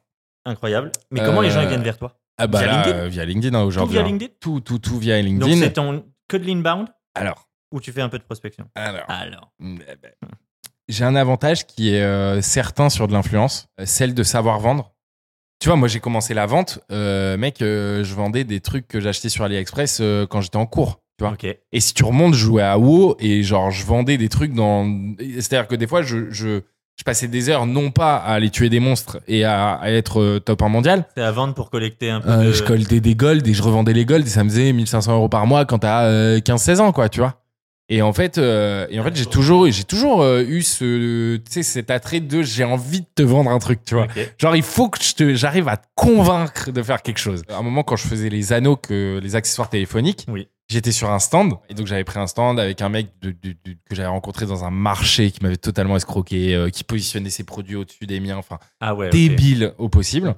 incroyable. Mais comment les gens ils Euh, viennent vers toi? Ah bah Via là, LinkedIn? via LinkedIn aujourd'hui. via hein. LinkedIn? Tout, tout, tout via Donc LinkedIn. c'est ton que de l'inbound Alors, ou tu fais un peu de prospection? Alors. Alors. Mm, eh ben, J'ai un avantage qui est euh, certain sur de l'influence, euh, celle de savoir vendre. Tu vois, moi j'ai commencé la vente, euh, mec, euh, je vendais des trucs que j'achetais sur AliExpress euh, quand j'étais en cours. Tu vois. Et si tu remontes, je jouais à WoW et genre je vendais des trucs dans. C'est-à-dire que des fois, je, je, je passais des heures non pas à aller tuer des monstres et à, à être top 1 mondial. C'est à vendre pour collecter un peu de. Je collectais des golds et je revendais les golds et ça me faisait 1500 euros par mois quand t'as euh, 15-16 ans, quoi, tu vois. Et en fait, euh, et en fait, j'ai toujours, j'ai toujours euh, eu ce, tu sais, cet attrait de j'ai envie de te vendre un truc, tu vois. Genre, il faut que je te, j'arrive à te convaincre de faire quelque chose. À un moment, quand je faisais les anneaux, que les accessoires téléphoniques, Oui. j'étais sur un stand et donc j'avais pris un stand avec un mec de- de- de- que j'avais rencontré dans un marché qui m'avait totalement escroqué, euh, qui positionnait ses produits au-dessus des miens, enfin Ah ouais. débile au possible.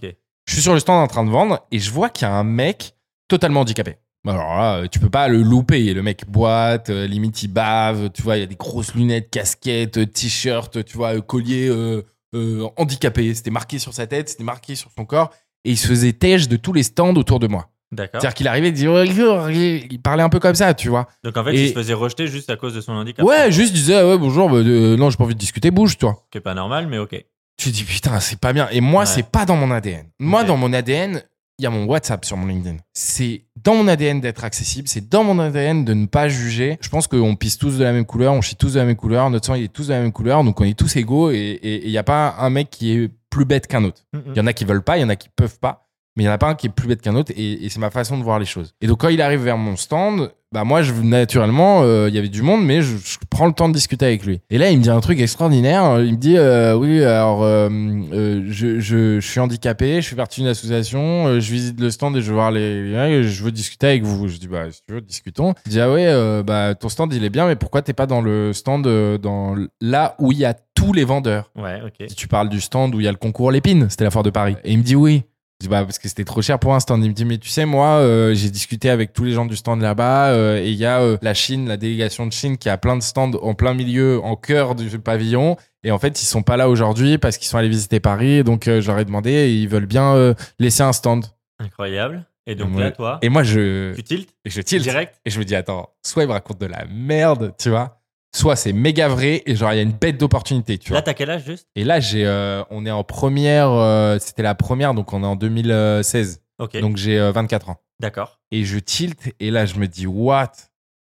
Je suis sur le stand en train de vendre et je vois qu'il y a un mec totalement handicapé. Alors là, euh, tu peux pas le louper. Le mec boite, euh, limite il bave, tu vois, il y a des grosses lunettes, casquettes, euh, t-shirt, tu vois, collier euh, euh, handicapé. C'était marqué sur sa tête, c'était marqué sur son corps et il se faisait têche de tous les stands autour de moi. D'accord. C'est-à-dire qu'il arrivait, il disait il parlait un peu comme ça, tu vois. Donc en fait, Et- il se faisait rejeter juste à cause de son handicap. Ouais, juste il disait, ah ouais, bonjour, bah, euh, non, j'ai pas envie de discuter, bouge, toi. Qui est pas normal, mais ok. Tu dis, putain, c'est pas bien. Et moi, Ouais. c'est pas dans mon ADN. Moi, dans mon ADN, il y a mon WhatsApp sur mon LinkedIn. C'est dans mon ADN d'être accessible, c'est dans mon ADN de ne pas juger. Je pense qu'on pisse tous de la même couleur, on chie tous de la même couleur, notre sang, il est tous de la même couleur, donc on est tous égaux et il n'y a pas un mec qui est plus bête qu'un autre. Mm, Il y en a qui veulent pas, il y en a qui peuvent pas. Mais il y en a pas un qui est plus bête qu'un autre et, et c'est ma façon de voir les choses. Et donc quand il arrive vers mon stand, bah moi je naturellement euh, il y avait du monde mais je, je prends le temps de discuter avec lui. Et là il me dit un truc extraordinaire. Il me dit euh, oui alors euh, euh, je, je, je suis handicapé, je fais partie d'une association, euh, je visite le stand et je veux voir les, je veux discuter avec vous. Je dis bah si tu veux discutons. Il dit ah ouais bah ton stand il est bien mais pourquoi t'es pas dans le stand euh, dans là où il y a tous les vendeurs? Ouais, ok. Si tu parles du stand où il y a le concours Lépine, c'était la foire de Paris. Et il me dit oui. Dis bah parce que c'était trop cher pour un stand. Il me dit mais tu sais moi euh, j'ai discuté avec tous les gens du stand là-bas euh, et il y a euh, la Chine, la délégation de Chine qui a plein de stands en plein milieu, en cœur du pavillon. Et en fait ils sont pas là aujourd'hui parce qu'ils sont allés visiter Paris. Et donc je leur ai demandé et ils veulent bien laisser un stand. Incroyable. Et donc Ouais. là, toi, Et moi je tu tiltes et je tilte direct et je me dis attends soit il me raconte de la merde tu vois, soit c'est méga vrai et genre il y a une bête d'opportunité tu vois. Là, t'as quel âge juste? Et là, j'ai, euh, on est en première, euh, c'était la première, donc on est en 2016. Ok. Donc j'ai euh, 24 ans. D'accord. Et je tilt, et là, je me dis, what?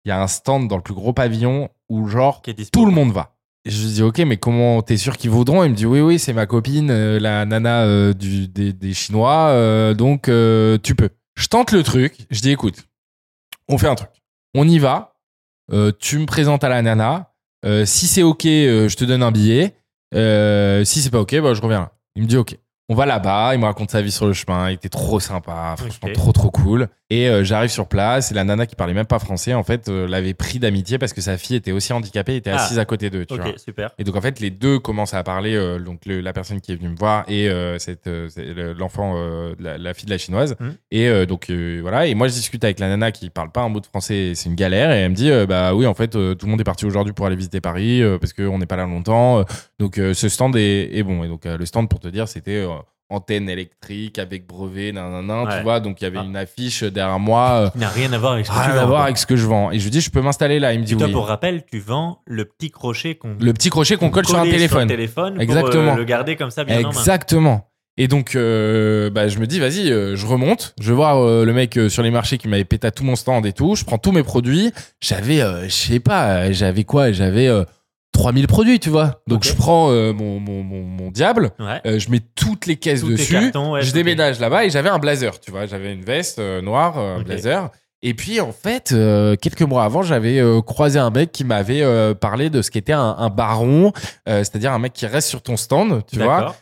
Il y a un stand dans le plus gros pavillon où, genre, Qui est dispo. tout le monde va. Et je lui dis, ok, mais comment t'es sûr qu'ils voudront? Il me dit, oui, oui, c'est ma copine, euh, la nana euh, du, des, des Chinois, euh, donc euh, tu peux. Je tente le truc, je dis, écoute, on fait un truc. On y va, tu me présentes à la nana, euh, si c'est ok, euh, je te donne un billet, euh, si c'est pas ok, bah, je reviens là. Il me dit, ok. On va là-bas, il me raconte sa vie sur le chemin, il était trop sympa, franchement trop trop cool. Et euh, j'arrive sur place et la nana qui parlait même pas français, en fait, euh, l'avait pris d'amitié parce que sa fille était aussi handicapée, était Ah. assise à côté d'eux, tu vois. Super. Et donc en fait les deux commencent à parler euh, donc le- la personne qui est venue me voir et cette l'enfant la, la fille de la chinoise Mhm. et donc voilà et moi je discute avec la nana qui parle pas un mot de français c'est une galère et elle me dit bah oui en fait tout le monde est parti aujourd'hui pour aller visiter Paris parce qu'on n'est pas là longtemps donc ce stand est, est bon et donc le stand pour te dire c'était antenne électrique avec brevet nanana Ouais. tu vois donc il y avait Ah. une affiche derrière moi euh, Il n'a rien à voir avec ce que rien à voir avec ce que je vends et je lui dis je peux m'installer là il me dit Et toi, oui pour rappel, tu vends le petit crochet qu'on le petit crochet qu'on colle sur un téléphone téléphone pour, Exactement. euh, le garder comme ça bien en main. Exactement. Et donc, euh, bah, je me dis, vas-y, euh, je remonte. Je vais voir euh, le mec sur les marchés qui m'avait pété à tout mon stand et tout. Je prends tous mes produits. J'avais, je sais pas, j'avais quoi? J'avais 3000 produits, tu vois. Donc, je prends euh, mon, mon, mon, mon diable. Ouais. euh, je mets toutes les caisses dessus. cartons, ouais, je déménage là-bas et j'avais un blazer, tu vois. J'avais une veste euh, noire, un blazer. Et puis, en fait, quelques mois avant, j'avais croisé un mec qui m'avait parlé de ce qu'était un, un baron, c'est-à-dire un mec qui reste sur ton stand, tu vois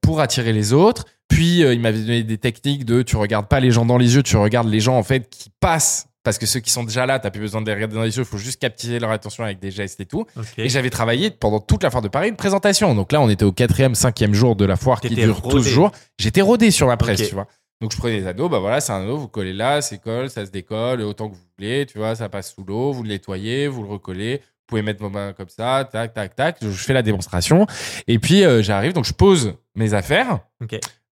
pour attirer les autres. Puis il m'avait donné des techniques de tu regardes pas les gens dans les yeux, tu regardes les gens en fait qui passent. Parce que ceux qui sont déjà là, t'as plus besoin de les regarder dans les yeux, il faut juste captiver leur attention avec des gestes et tout. Et j'avais travaillé pendant toute la foire de Paris une présentation. Donc là, on était au quatrième, cinquième jour de la foire qui dure rodé. 12 jours. J'étais rodé sur la presse, tu vois. Donc je prenais les anneaux, bah voilà, c'est un anneau, vous collez là, c'est colle, ça se décolle autant que vous voulez, tu vois, ça passe sous l'eau, vous le nettoyez, vous le recollez, vous pouvez mettre vos mains comme ça, tac, tac, tac. Je fais la démonstration. Et puis euh, j'arrive, donc je pose mes affaires.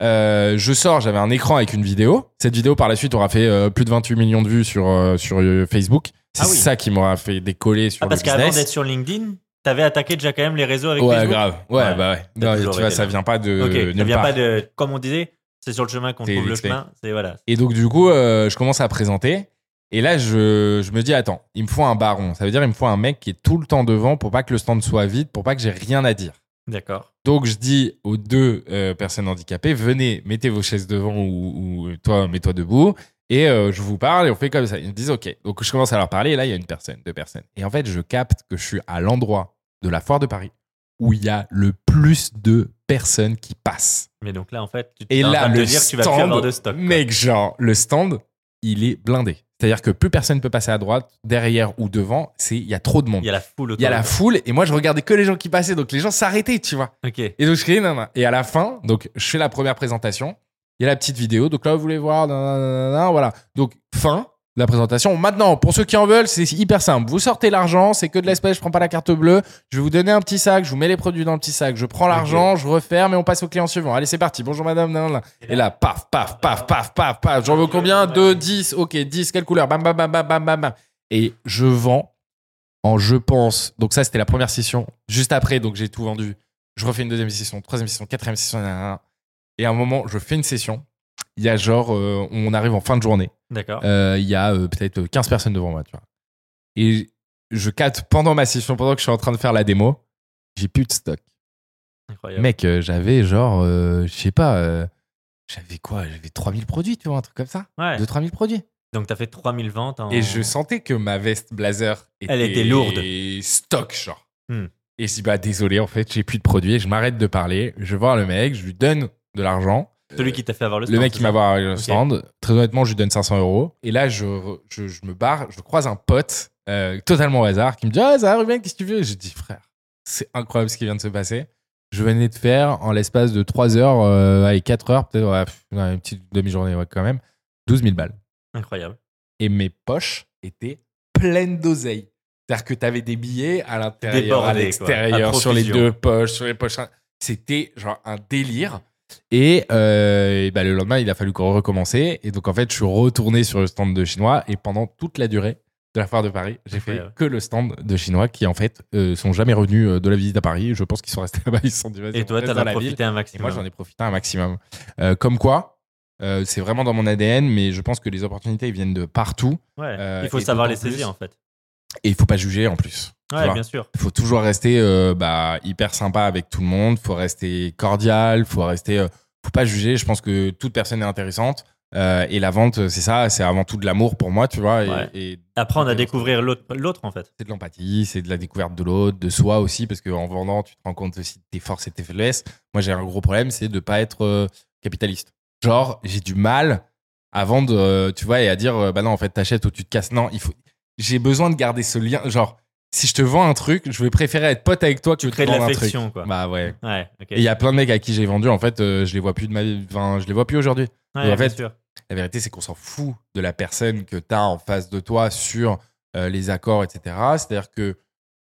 Euh, je sors, j'avais un écran avec une vidéo. Cette vidéo, par la suite, aura fait euh, plus de 28 millions de vues sur, euh, sur Facebook. C'est Ah oui. ça qui m'aura fait décoller sur Ah, parce le qu'avant d'être sur LinkedIn, t'avais attaqué déjà quand même les réseaux avec Ouais, Facebook. grave. Ouais, Ouais. bah ouais. Non, tu vois, ça vient pas de ça vient part. pas de. Comme on disait, c'est sur le chemin qu'on trouve le chemin. C'est voilà. Et donc, du coup, je commence à présenter. Et là, je, je me dis, attends, il me faut un baron. Ça veut dire, il me faut un mec qui est tout le temps devant pour pas que le stand soit vide, pour pas que j'ai rien à dire. D'accord. Donc, je dis aux deux euh, personnes handicapées, venez, mettez vos chaises devant ou, ou toi, mets-toi debout. Et euh, je vous parle et on fait comme ça. Ils me disent, OK. Donc, je commence à leur parler et là, il y a une personne, deux personnes. Et en fait, je capte que je suis à l'endroit de la foire de Paris où il y a le plus de personnes qui passent. Mais donc là, en fait, tu Et en là, train de le te dire que tu vas plus stand, avoir de stock. quoi. mec, genre, le stand, il est blindé. C'est-à-dire que plus personne peut passer à droite, derrière ou devant. C'est, il y a trop de monde. Il y a la foule autour. Il y a la foule et moi je regardais que les gens qui passaient, donc les gens s'arrêtaient, tu vois. Ok. Et donc je criais, non, non. Et à la fin, donc je fais la première présentation. Il y a la petite vidéo. Donc là, vous voulez voir, nan, nan, nan, nan, voilà. Donc fin. La présentation. Maintenant, pour ceux qui en veulent, c'est hyper simple. Vous sortez l'argent, c'est que de l'espèce, je prends pas la carte bleue. Je vais vous donner un petit sac, je vous mets les produits dans le petit sac, je prends l'argent, je referme et on passe au client suivant. Allez, c'est parti. Bonjour madame. nan, nan. Et là, paf, paf, paf, paf, paf, paf. J'en veux combien? 2, 10. Ok, 10. Quelle couleur? Bam, bam, bam, bam, bam, bam, bam. Et je vends en, je pense. Donc ça, c'était la première session. Juste après, donc j'ai tout vendu. Je refais une deuxième session, troisième session, quatrième session. Et à un moment, je fais une session. Il y a genre, euh, on arrive en fin de journée. D'accord. Euh, il y a euh, peut-être 15 personnes devant moi, tu vois. Et je capte pendant ma session, pendant que je suis en train de faire la démo, j'ai plus de stock. Incroyable. Mec, euh, j'avais genre, euh, je sais pas, euh, j'avais quoi J'avais 3000 produits, tu vois, un truc comme ça. Ouais. 2-3000 produits. Donc, t'as fait 3000 ventes en. Et je sentais que ma veste blazer était, Elle était lourde. stock, genre. Hmm. Et je dis, bah désolé, en fait, j'ai plus de produits. Je m'arrête de parler. Je vais voir le mec, je lui donne de l'argent. Celui qui t'a fait avoir le Le stand, mec c'est qui m'a ça voir le stand, très honnêtement, je lui donne 500 euros. Et là, je, je, je me barre, je croise un pote, euh, totalement au hasard, qui me dit Ah, ça va, Ruben, qu'est-ce que tu veux? Je dis Frère, c'est incroyable ce qui vient de se passer. Je venais de faire, en l'espace de 3 heures, euh, allez, 4 heures, peut-être, ouais, une petite demi-journée, ouais, quand même, 12 000 balles. Incroyable. Et mes poches étaient pleines d'oseille. C'est-à-dire que tu avais des billets à l'intérieur, à l'extérieur, sur les deux poches, sur les poches. C'était genre un délire. Et, euh, et bah, le lendemain, il a fallu qu'on recommencer. Et donc, en fait, je suis retourné sur le stand de chinois. Et pendant toute la durée de la foire de Paris, j'ai fait que le stand de chinois qui, en fait, euh, sont jamais revenus euh, de la visite à Paris. Je pense qu'ils sont restés là-bas. Ils sont dit, Et toi, t'en as ville. profité un Et maximum. moi, j'en ai profité un maximum. Euh, comme quoi, euh, c'est vraiment dans mon ADN, mais je pense que les opportunités viennent de partout. Ouais. Euh, Il faut savoir les plus- saisir, en fait. Et il faut pas juger en plus. Ouais, bien sûr. Il faut toujours rester euh, bah, hyper sympa avec tout le monde. faut rester cordial. faut rester. euh, faut pas juger. Je pense que toute personne est intéressante. Euh, et la vente, c'est ça. C'est avant tout de l'amour pour moi, tu vois. Et, Ouais. et Apprendre à découvrir l'autre, l'autre, en fait. c'est de l'empathie, c'est de la découverte de l'autre, de soi aussi, parce qu'en vendant, tu te rends compte aussi de tes forces et tes faiblesses. Moi, j'ai un gros problème, c'est de pas être euh, capitaliste. Genre, j'ai du mal à vendre, euh, tu vois, et à dire, bah non, en fait, t'achètes ou tu te casses. Non, il faut. J'ai besoin de garder ce lien. Genre, si je te vends un truc, je vais préférer être pote avec toi que Tu te vendre un truc. l'affection, quoi. Bah ouais. Et il y a plein de mecs à qui j'ai vendu, en fait, euh, je les vois plus de ma vie. Enfin, je les vois plus aujourd'hui. Ouais, en fait, sûr. La vérité, c'est qu'on s'en fout de la personne que tu as en face de toi sur euh, les accords, etc. C'est-à-dire que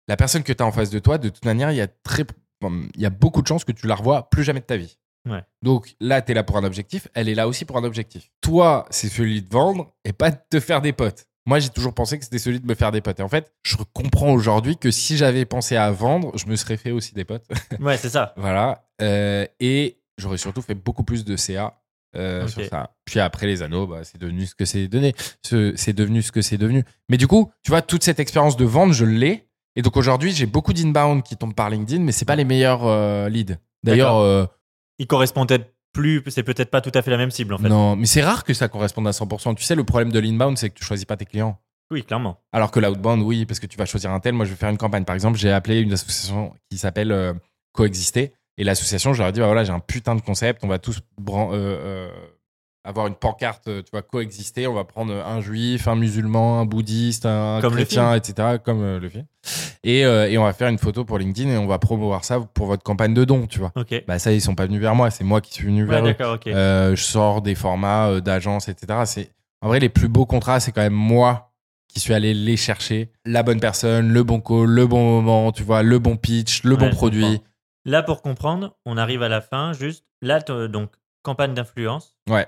la personne que tu as en face de toi, de toute manière, il y a très, il y a beaucoup de chances que tu la revois plus jamais de ta vie. Ouais. Donc là, tu es là pour un objectif, elle est là aussi pour un objectif. Toi, c'est celui de vendre et pas de te faire des potes. Moi, j'ai toujours pensé que c'était celui de me faire des potes. Et en fait, je comprends aujourd'hui que si j'avais pensé à vendre, je me serais fait aussi des potes. (laughs) Ouais, c'est ça. Voilà. Euh, et j'aurais surtout fait beaucoup plus de CA euh, sur ça. Puis après les anneaux, bah, c'est devenu ce que c'est donné. Ce- C'est devenu ce que c'est devenu. Mais du coup, tu vois, toute cette expérience de vente, je l'ai. Et donc aujourd'hui, j'ai beaucoup d'inbound qui tombent par LinkedIn, mais c'est pas les meilleurs euh, leads. D'ailleurs, euh, Il correspond peut-être plus, c'est peut-être pas tout à fait la même cible, en fait. non, mais c'est rare que ça corresponde à 100%. Tu sais, le problème de l'inbound, c'est que tu choisis pas tes clients. Oui, clairement. Alors que l'outbound, oui, parce que tu vas choisir un tel. Moi, je vais faire une campagne. Par exemple, j'ai appelé une association qui s'appelle euh, Coexister. Et l'association, je leur ai dit, bah voilà, j'ai un putain de concept. On va tous euh, euh, avoir une pancarte, euh, tu vois, coexister. On va prendre un juif, un musulman, un bouddhiste, un Comme chrétien, etc. Comme euh, le film. Et, euh, et on va faire une photo pour LinkedIn et on va promouvoir ça pour votre campagne de dons, tu vois. Ok. Bah ça, ils sont pas venus vers moi. C'est moi qui suis venu ouais, vers eux. Euh, je sors des formats euh, d'agence, etc. C'est en vrai les plus beaux contrats, c'est quand même moi qui suis allé les chercher, la bonne personne, le bon call, le bon moment, tu vois, le bon pitch, le Ouais, bon produit. comprends. Là, pour comprendre, on arrive à la fin, juste. Là, donc, campagne d'influence. Ouais.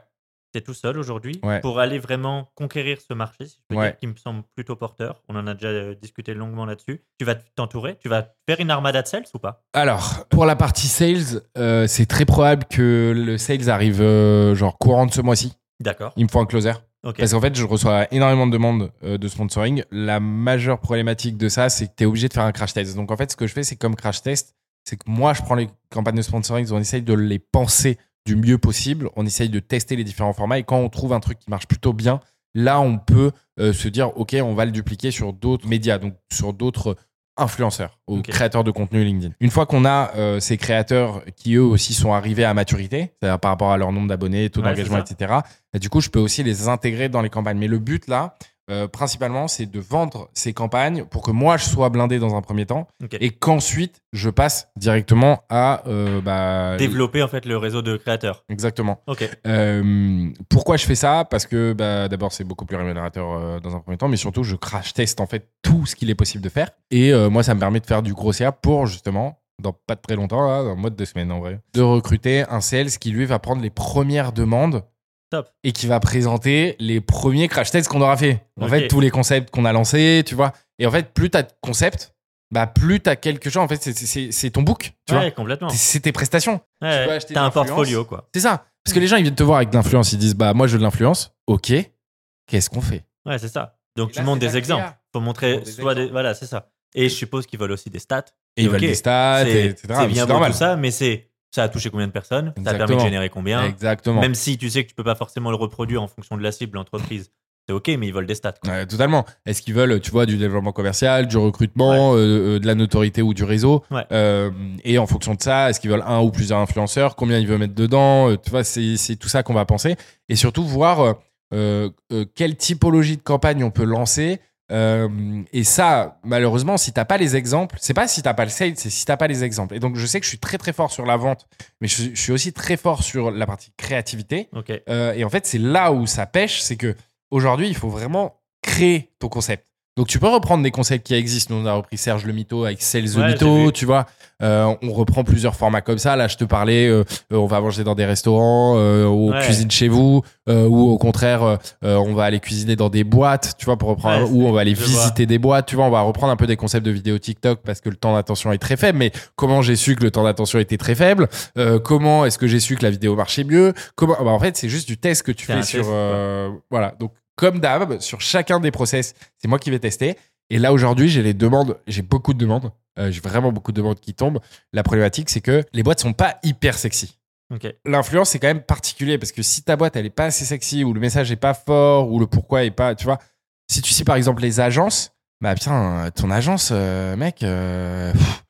Tout seul aujourd'hui Ouais. pour aller vraiment conquérir ce marché, si je peux Ouais. dire, qui me semble plutôt porteur. On en a déjà euh, discuté longuement là-dessus. Tu vas t'entourer, tu vas faire une armada de sales ou pas? Alors pour la partie sales, euh, c'est très probable que le sales arrive euh, genre courant de ce mois-ci. D'accord. Il me faut un closer. Ok. Parce qu'en fait, je reçois énormément de demandes euh, de sponsoring. La majeure problématique de ça, c'est que tu es obligé de faire un crash test. Donc en fait, ce que je fais, c'est comme crash test, c'est que moi, je prends les campagnes de sponsoring, on essaye de les penser du mieux possible, on essaye de tester les différents formats et quand on trouve un truc qui marche plutôt bien, là, on peut euh, se dire, OK, on va le dupliquer sur d'autres médias, donc sur d'autres influenceurs ou créateurs de contenu LinkedIn. Une fois qu'on a euh, ces créateurs qui eux aussi sont arrivés à maturité, c'est-à-dire par rapport à leur nombre d'abonnés, taux Ouais, d'engagement, etc., et du coup, je peux aussi les intégrer dans les campagnes. Mais le but là, euh, principalement, c'est de vendre ces campagnes pour que moi je sois blindé dans un premier temps et qu'ensuite je passe directement à euh, bah, Développer en fait le réseau de créateurs. exactement. Ok. Euh, pourquoi je fais ça? Parce que bah, d'abord c'est beaucoup plus rémunérateur dans un premier temps, mais surtout je crash teste en fait tout ce qu'il est possible de faire. Et moi ça me permet de faire du gros CA pour justement dans pas très longtemps, là, dans moins de deux semaines en vrai, de recruter un sales qui lui va prendre les premières demandes Top. et qui va présenter les premiers crash tests qu'on aura fait. En fait, tous les concepts qu'on a lancés, tu vois. Et en fait, plus t'as de concepts, bah plus t'as quelque chose. En fait, c'est- ton book, tu ouais, vois. complètement. C'est tes prestations. Ouais, T'as un portfolio quoi. C'est ça. Parce que les gens, ils viennent te voir avec de l'influence. Ils disent, bah moi, je veux de l'influence. Ok. Qu'est-ce qu'on fait? Ouais, c'est ça. Donc Et tu là, montres des exemples. créa. Faut montrer soit des voilà, c'est ça. Et je suppose qu'ils veulent aussi des stats. Et ils veulent des stats, et, etc. c'est bien normal. tout ça, mais c'est ça a touché combien de personnes Ça a permis de générer combien Exactement. Même si tu sais que tu peux pas forcément le reproduire en fonction de la cible, l'entreprise, c'est ok, mais ils veulent des stats. quoi. Ouais, totalement. Est-ce qu'ils veulent, tu vois, du développement commercial, du recrutement, euh, euh, de la notoriété ou du réseau Ouais. Euh, Et en fonction de ça, est-ce qu'ils veulent un ou plusieurs influenceurs Combien ils veulent mettre dedans Tu vois, c'est tout ça qu'on va penser. Et surtout voir euh, quelle typologie de campagne on peut lancer. Euh, et ça, malheureusement, si t'as pas les exemples, c'est pas si t'as pas le sales, c'est si t'as pas les exemples. Et donc, je sais que je suis très très fort sur la vente, mais je, je suis aussi très fort sur la partie créativité. Euh, et en fait, c'est là où ça pêche, c'est que aujourd'hui, il faut vraiment créer ton concept. Donc, tu peux reprendre des concepts qui existent. Nous, on a repris Serge le Mytho avec Sales Ouais, vu. tu vois. Euh, on reprend plusieurs formats comme ça. Là, je te parlais, euh, euh, on va manger dans des restaurants, euh, ou Ouais. cuisine chez vous, euh, ou au contraire, euh, on va aller cuisiner dans des boîtes, tu vois, pour reprendre, Ouais, ou on va aller visiter des boîtes, tu vois. On va reprendre un peu des concepts de vidéo TikTok parce que le temps d'attention est très faible. Mais comment j'ai su que le temps d'attention était très faible? Euh, Comment est-ce que j'ai su que la vidéo marchait mieux? Comment bah, En fait, c'est juste du test que tu fais sur. euh, Voilà. Donc, comme d'hab, sur chacun des process, c'est moi qui vais tester. Et là, aujourd'hui, j'ai les demandes, j'ai beaucoup de demandes. Euh, j'ai vraiment beaucoup de demandes qui tombent. La problématique, c'est que les boîtes sont pas hyper sexy. L'influence, c'est quand même particulier parce que si ta boîte, elle est pas assez sexy ou le message est pas fort ou le pourquoi est pas, tu vois. Si tu sais par exemple les agences, bah putain, ton agence, euh, mec, euh, pff,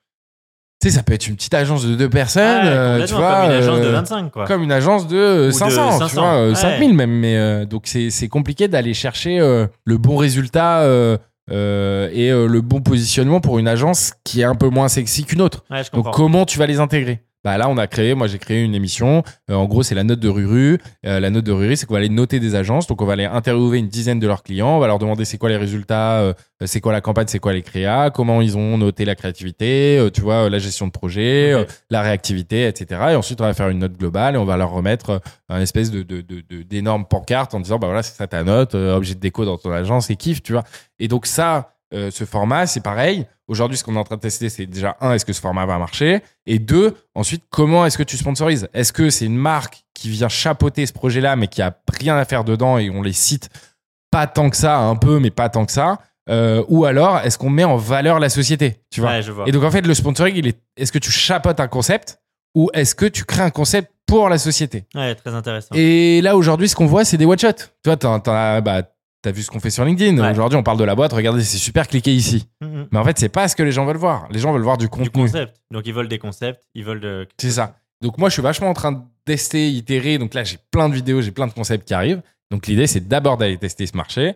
tu sais, ça peut être une petite agence de deux personnes, euh, tu vois. comme une agence de euh, 25 quoi. comme une agence de euh, Ou de 500, tu 500, vois, euh, ouais. 5000 même. Mais euh, donc c'est c'est compliqué d'aller chercher euh, le bon résultat euh, euh, et euh, le bon positionnement pour une agence qui est un peu moins sexy qu'une autre. Ouais, je Donc comment tu vas les intégrer? Bah là, on a créé, moi j'ai créé une émission. Euh, en gros, c'est la note de Ruru. Euh, la note de Ruru, c'est qu'on va aller noter des agences. Donc on va aller interviewer une dizaine de leurs clients. On va leur demander c'est quoi les résultats, euh, c'est quoi la campagne, c'est quoi les créas, comment ils ont noté la créativité, tu vois, la gestion de projet, la réactivité, etc. Et ensuite, on va faire une note globale et on va leur remettre un espèce de de- de- de- d'énorme pancarte en disant bah voilà c'est ça ta note, objet de déco dans ton agence et kiff, tu vois. Et donc ça, euh, ce format, c'est pareil. Aujourd'hui, ce qu'on est en train de tester, c'est déjà un, est-ce que ce format va marcher? Et deux, ensuite, comment est-ce que tu sponsorises? Est-ce que c'est une marque qui vient chapeauter ce projet-là, mais qui a rien à faire dedans et on les cite pas tant que ça, un peu, mais pas tant que ça? Euh, Ou alors, est-ce qu'on met en valeur la société Tu vois? Ouais, je vois. Et donc, en fait, le sponsoring, il est est-ce que tu chapeautes un concept ou est-ce que tu crées un concept pour la société? Ouais, très intéressant. et là, aujourd'hui, ce qu'on voit, c'est des one-shots. Toi, t'en as- bah, t'as vu ce qu'on fait sur LinkedIn. Ouais. Aujourd'hui, on parle de la boîte. Regardez, c'est super, cliquez ici. Mhm. Mais en fait, c'est pas ce que les gens veulent voir. Les gens veulent voir du Du contenu. concept. Donc ils veulent des concepts, ils veulent de. C'est ça. Donc, moi, je suis vachement en train de tester, itérer. Donc là, j'ai plein de vidéos, j'ai plein de concepts qui arrivent. Donc, l'idée, c'est d'abord d'aller tester ce marché.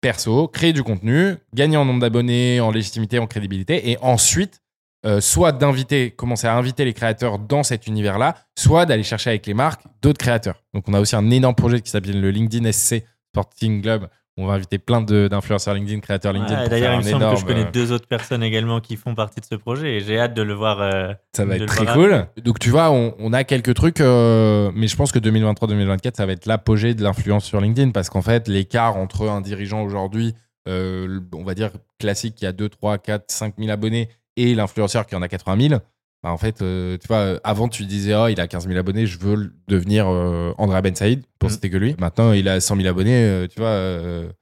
Perso, créer du contenu, gagner en nombre d'abonnés, en légitimité, en crédibilité. Et ensuite, euh, soit d'inviter, commencer à inviter les créateurs dans cet univers-là, soit d'aller chercher avec les marques d'autres créateurs. Donc, on a aussi un énorme projet qui s'appelle le LinkedIn SC Sporting Club. On va inviter plein d'influenceurs LinkedIn, créateurs LinkedIn. Ouais, D'ailleurs, il me semble que je connais euh, deux autres personnes également qui font partie de ce projet et j'ai hâte de le voir. euh, Ça va être très cool. Donc tu vois, on, on a quelques trucs, euh, mais je pense que 2023-2024, ça va être l'apogée de l'influence sur LinkedIn parce qu'en fait, l'écart entre un dirigeant aujourd'hui, euh, on va dire classique, qui a 2, 3, 4, 5 000 abonnés, et l'influenceur qui en a 80 000, bah, en fait, euh, tu vois, avant tu disais, oh, il a 15 000 abonnés, je veux devenir euh, Andrea Ben Saïd, pour Mhm. citer que lui. Maintenant, il a 100 000 abonnés, euh, tu vois,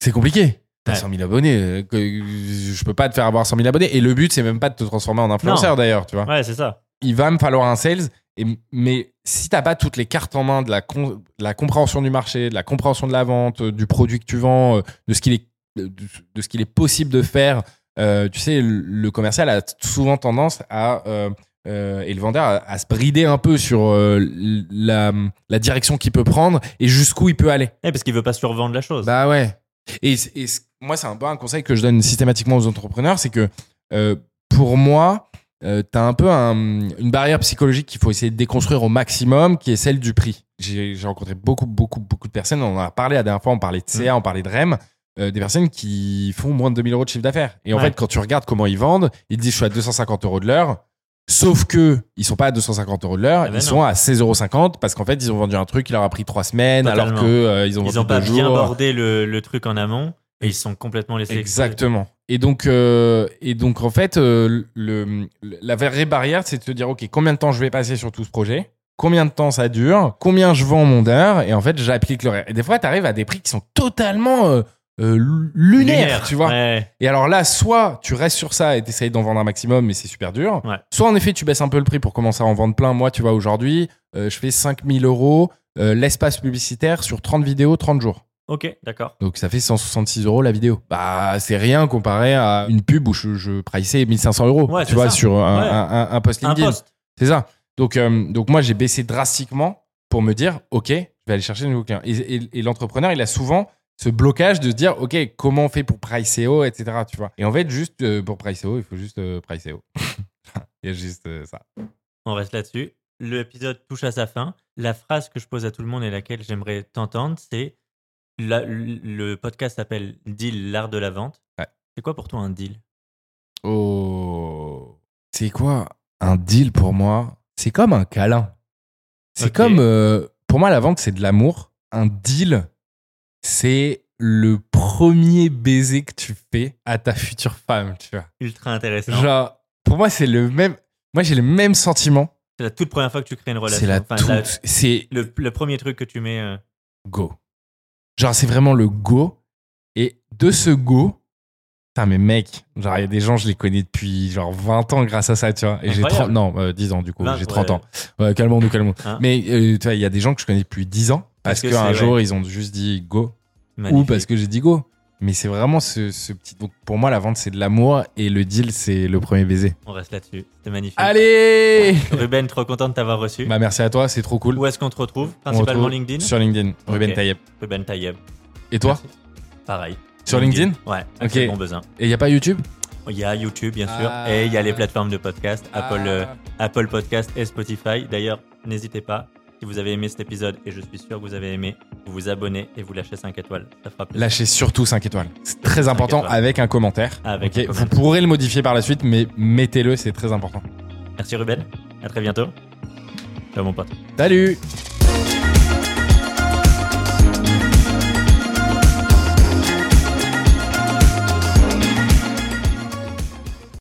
c'est compliqué. T'as Ouais. 100 000 abonnés, que- je peux pas te faire avoir 100 000 abonnés. Et le but, c'est même pas de te transformer en influenceur d'ailleurs, tu vois Ouais, c'est ça. il va me falloir un sales. Et, mais si t'as pas toutes les cartes en main de la, con- de la compréhension du marché, de la compréhension de la vente, du produit que tu vends, de ce qu'il est, de, de ce qu'il est possible de faire, euh, tu sais, le, commercial a souvent tendance à euh, euh, et le vendeur à, à se brider un peu sur euh, la, la direction qu'il peut prendre et jusqu'où il peut aller. Ouais, parce qu'il veut pas survendre la chose. Bah ouais. Et, moi, c'est un peu un conseil que je donne systématiquement aux entrepreneurs, c'est que euh, pour moi, tu as un peu un- une barrière psychologique qu'il faut essayer de déconstruire au maximum, qui est celle du prix. J'ai j'ai rencontré beaucoup, beaucoup, beaucoup de personnes. On en a parlé la dernière fois, on parlait de CA, on parlait de REM. Euh, des personnes qui font moins de 2000 euros de chiffre d'affaires. Et en Ouais. fait, quand tu regardes comment ils vendent, ils disent je suis à 250 euros de l'heure. Sauf que ils sont pas à 250 euros de l'heure, Ah ben ils non. sont à 16,50 euros parce qu'en fait ils ont vendu un truc qui leur a pris trois semaines alors que euh, ils ont Ils ont pas bien jours. abordé le, le truc en amont et ils sont complètement laissés. Exactement. Et donc, euh, et donc en fait, euh, le, le- la vraie barrière, c'est de te dire, ok, combien de temps je vais passer sur tout ce projet? Combien de temps ça dure? Combien je vends mon heure? Et en fait, j'applique le reste. Et des fois, tu arrives à des prix qui sont totalement euh, lunaires, tu vois. Ouais. Et alors là, soit tu restes sur ça et t'essayes d'en vendre un maximum, mais c'est super dur. Ouais. Soit en effet, tu baisses un peu le prix pour commencer à en vendre plein. Moi, tu vois, aujourd'hui, euh, je fais 5000 euros euh, l'espace publicitaire sur 30 vidéos, 30 jours. Ok, d'accord. Donc ça fait 166 euros la vidéo. Bah c'est rien comparé à une pub où je, je priceais 1500 euros. Ouais, tu vois ça. sur un, un- un- un post LinkedIn. C'est ça. Donc donc moi j'ai baissé drastiquement pour me dire ok je vais aller chercher de nouveaux clients. Et, et- et l'entrepreneur il a souvent ce blocage de se dire ok comment on fait pour price SEO etc. Tu vois. Et en fait juste euh, pour price SEO il faut juste euh, price SEO. (laughs) il y a juste euh, ça. On reste là-dessus. L'épisode touche à sa fin. La phrase que je pose à tout le monde et laquelle j'aimerais t'entendre, c'est le podcast s'appelle Deal, l'art de la vente. Ouais. C'est quoi pour toi un deal? Oh. C'est quoi un deal pour moi? C'est comme un câlin. C'est comme. euh, pour moi, la vente, c'est de l'amour. Un deal, c'est le premier baiser que tu fais à ta future femme, tu vois. Ultra intéressant. Genre, pour moi, c'est le même. Moi, j'ai le même sentiment. C'est la toute première fois que tu crées une relation. C'est la Enfin, toute- C'est le, le premier truc que tu mets. euh, go. Genre, c'est vraiment le go. Et de ce go, putain, mais mec, genre, il y a des gens, je les connais depuis genre 20 ans grâce à ça, tu vois. Et j'ai 30, Incroyable. non, euh, 10 ans, du coup, 20, j'ai 30 ouais. ans. Ouais, calmons-nous, calmons Hein Mais, euh, tu vois, il y a des gens que je connais depuis 10 ans parce, qu'un jour, ouais. ils ont juste dit go. Ou parce que j'ai dit go. Mais c'est vraiment ce, ce petit. Donc, pour moi, la vente, c'est de l'amour et le deal, c'est le premier baiser. On reste là-dessus. C'était magnifique. Allez! Ruben, trop content de t'avoir reçu. Bah, merci à toi, c'est trop cool. Où est-ce qu'on te retrouve Principalement retrouve LinkedIn Sur LinkedIn, Ruben Ok. Tayeb. Ruben Tayeb. Et toi? Merci. Pareil. Sur LinkedIn? Ouais. Ok. Bonbesin. Et il n'y a pas YouTube? Il y a YouTube, bien sûr. Ah. Et il y a les plateformes de podcast, Apple, euh, Ah. Apple Podcast et Spotify. D'ailleurs, n'hésitez pas. Si vous avez aimé cet épisode, et je suis sûr que vous avez aimé, vous vous abonnez et vous lâchez 5 étoiles. Ça fera plaisir. Lâchez surtout 5 étoiles. C'est très important étoiles. avec un commentaire. Avec Ok, un Vous pourrez le modifier par la suite, mais mettez-le, c'est très important. Merci Ruben. À très bientôt. Ciao mon pote. Salut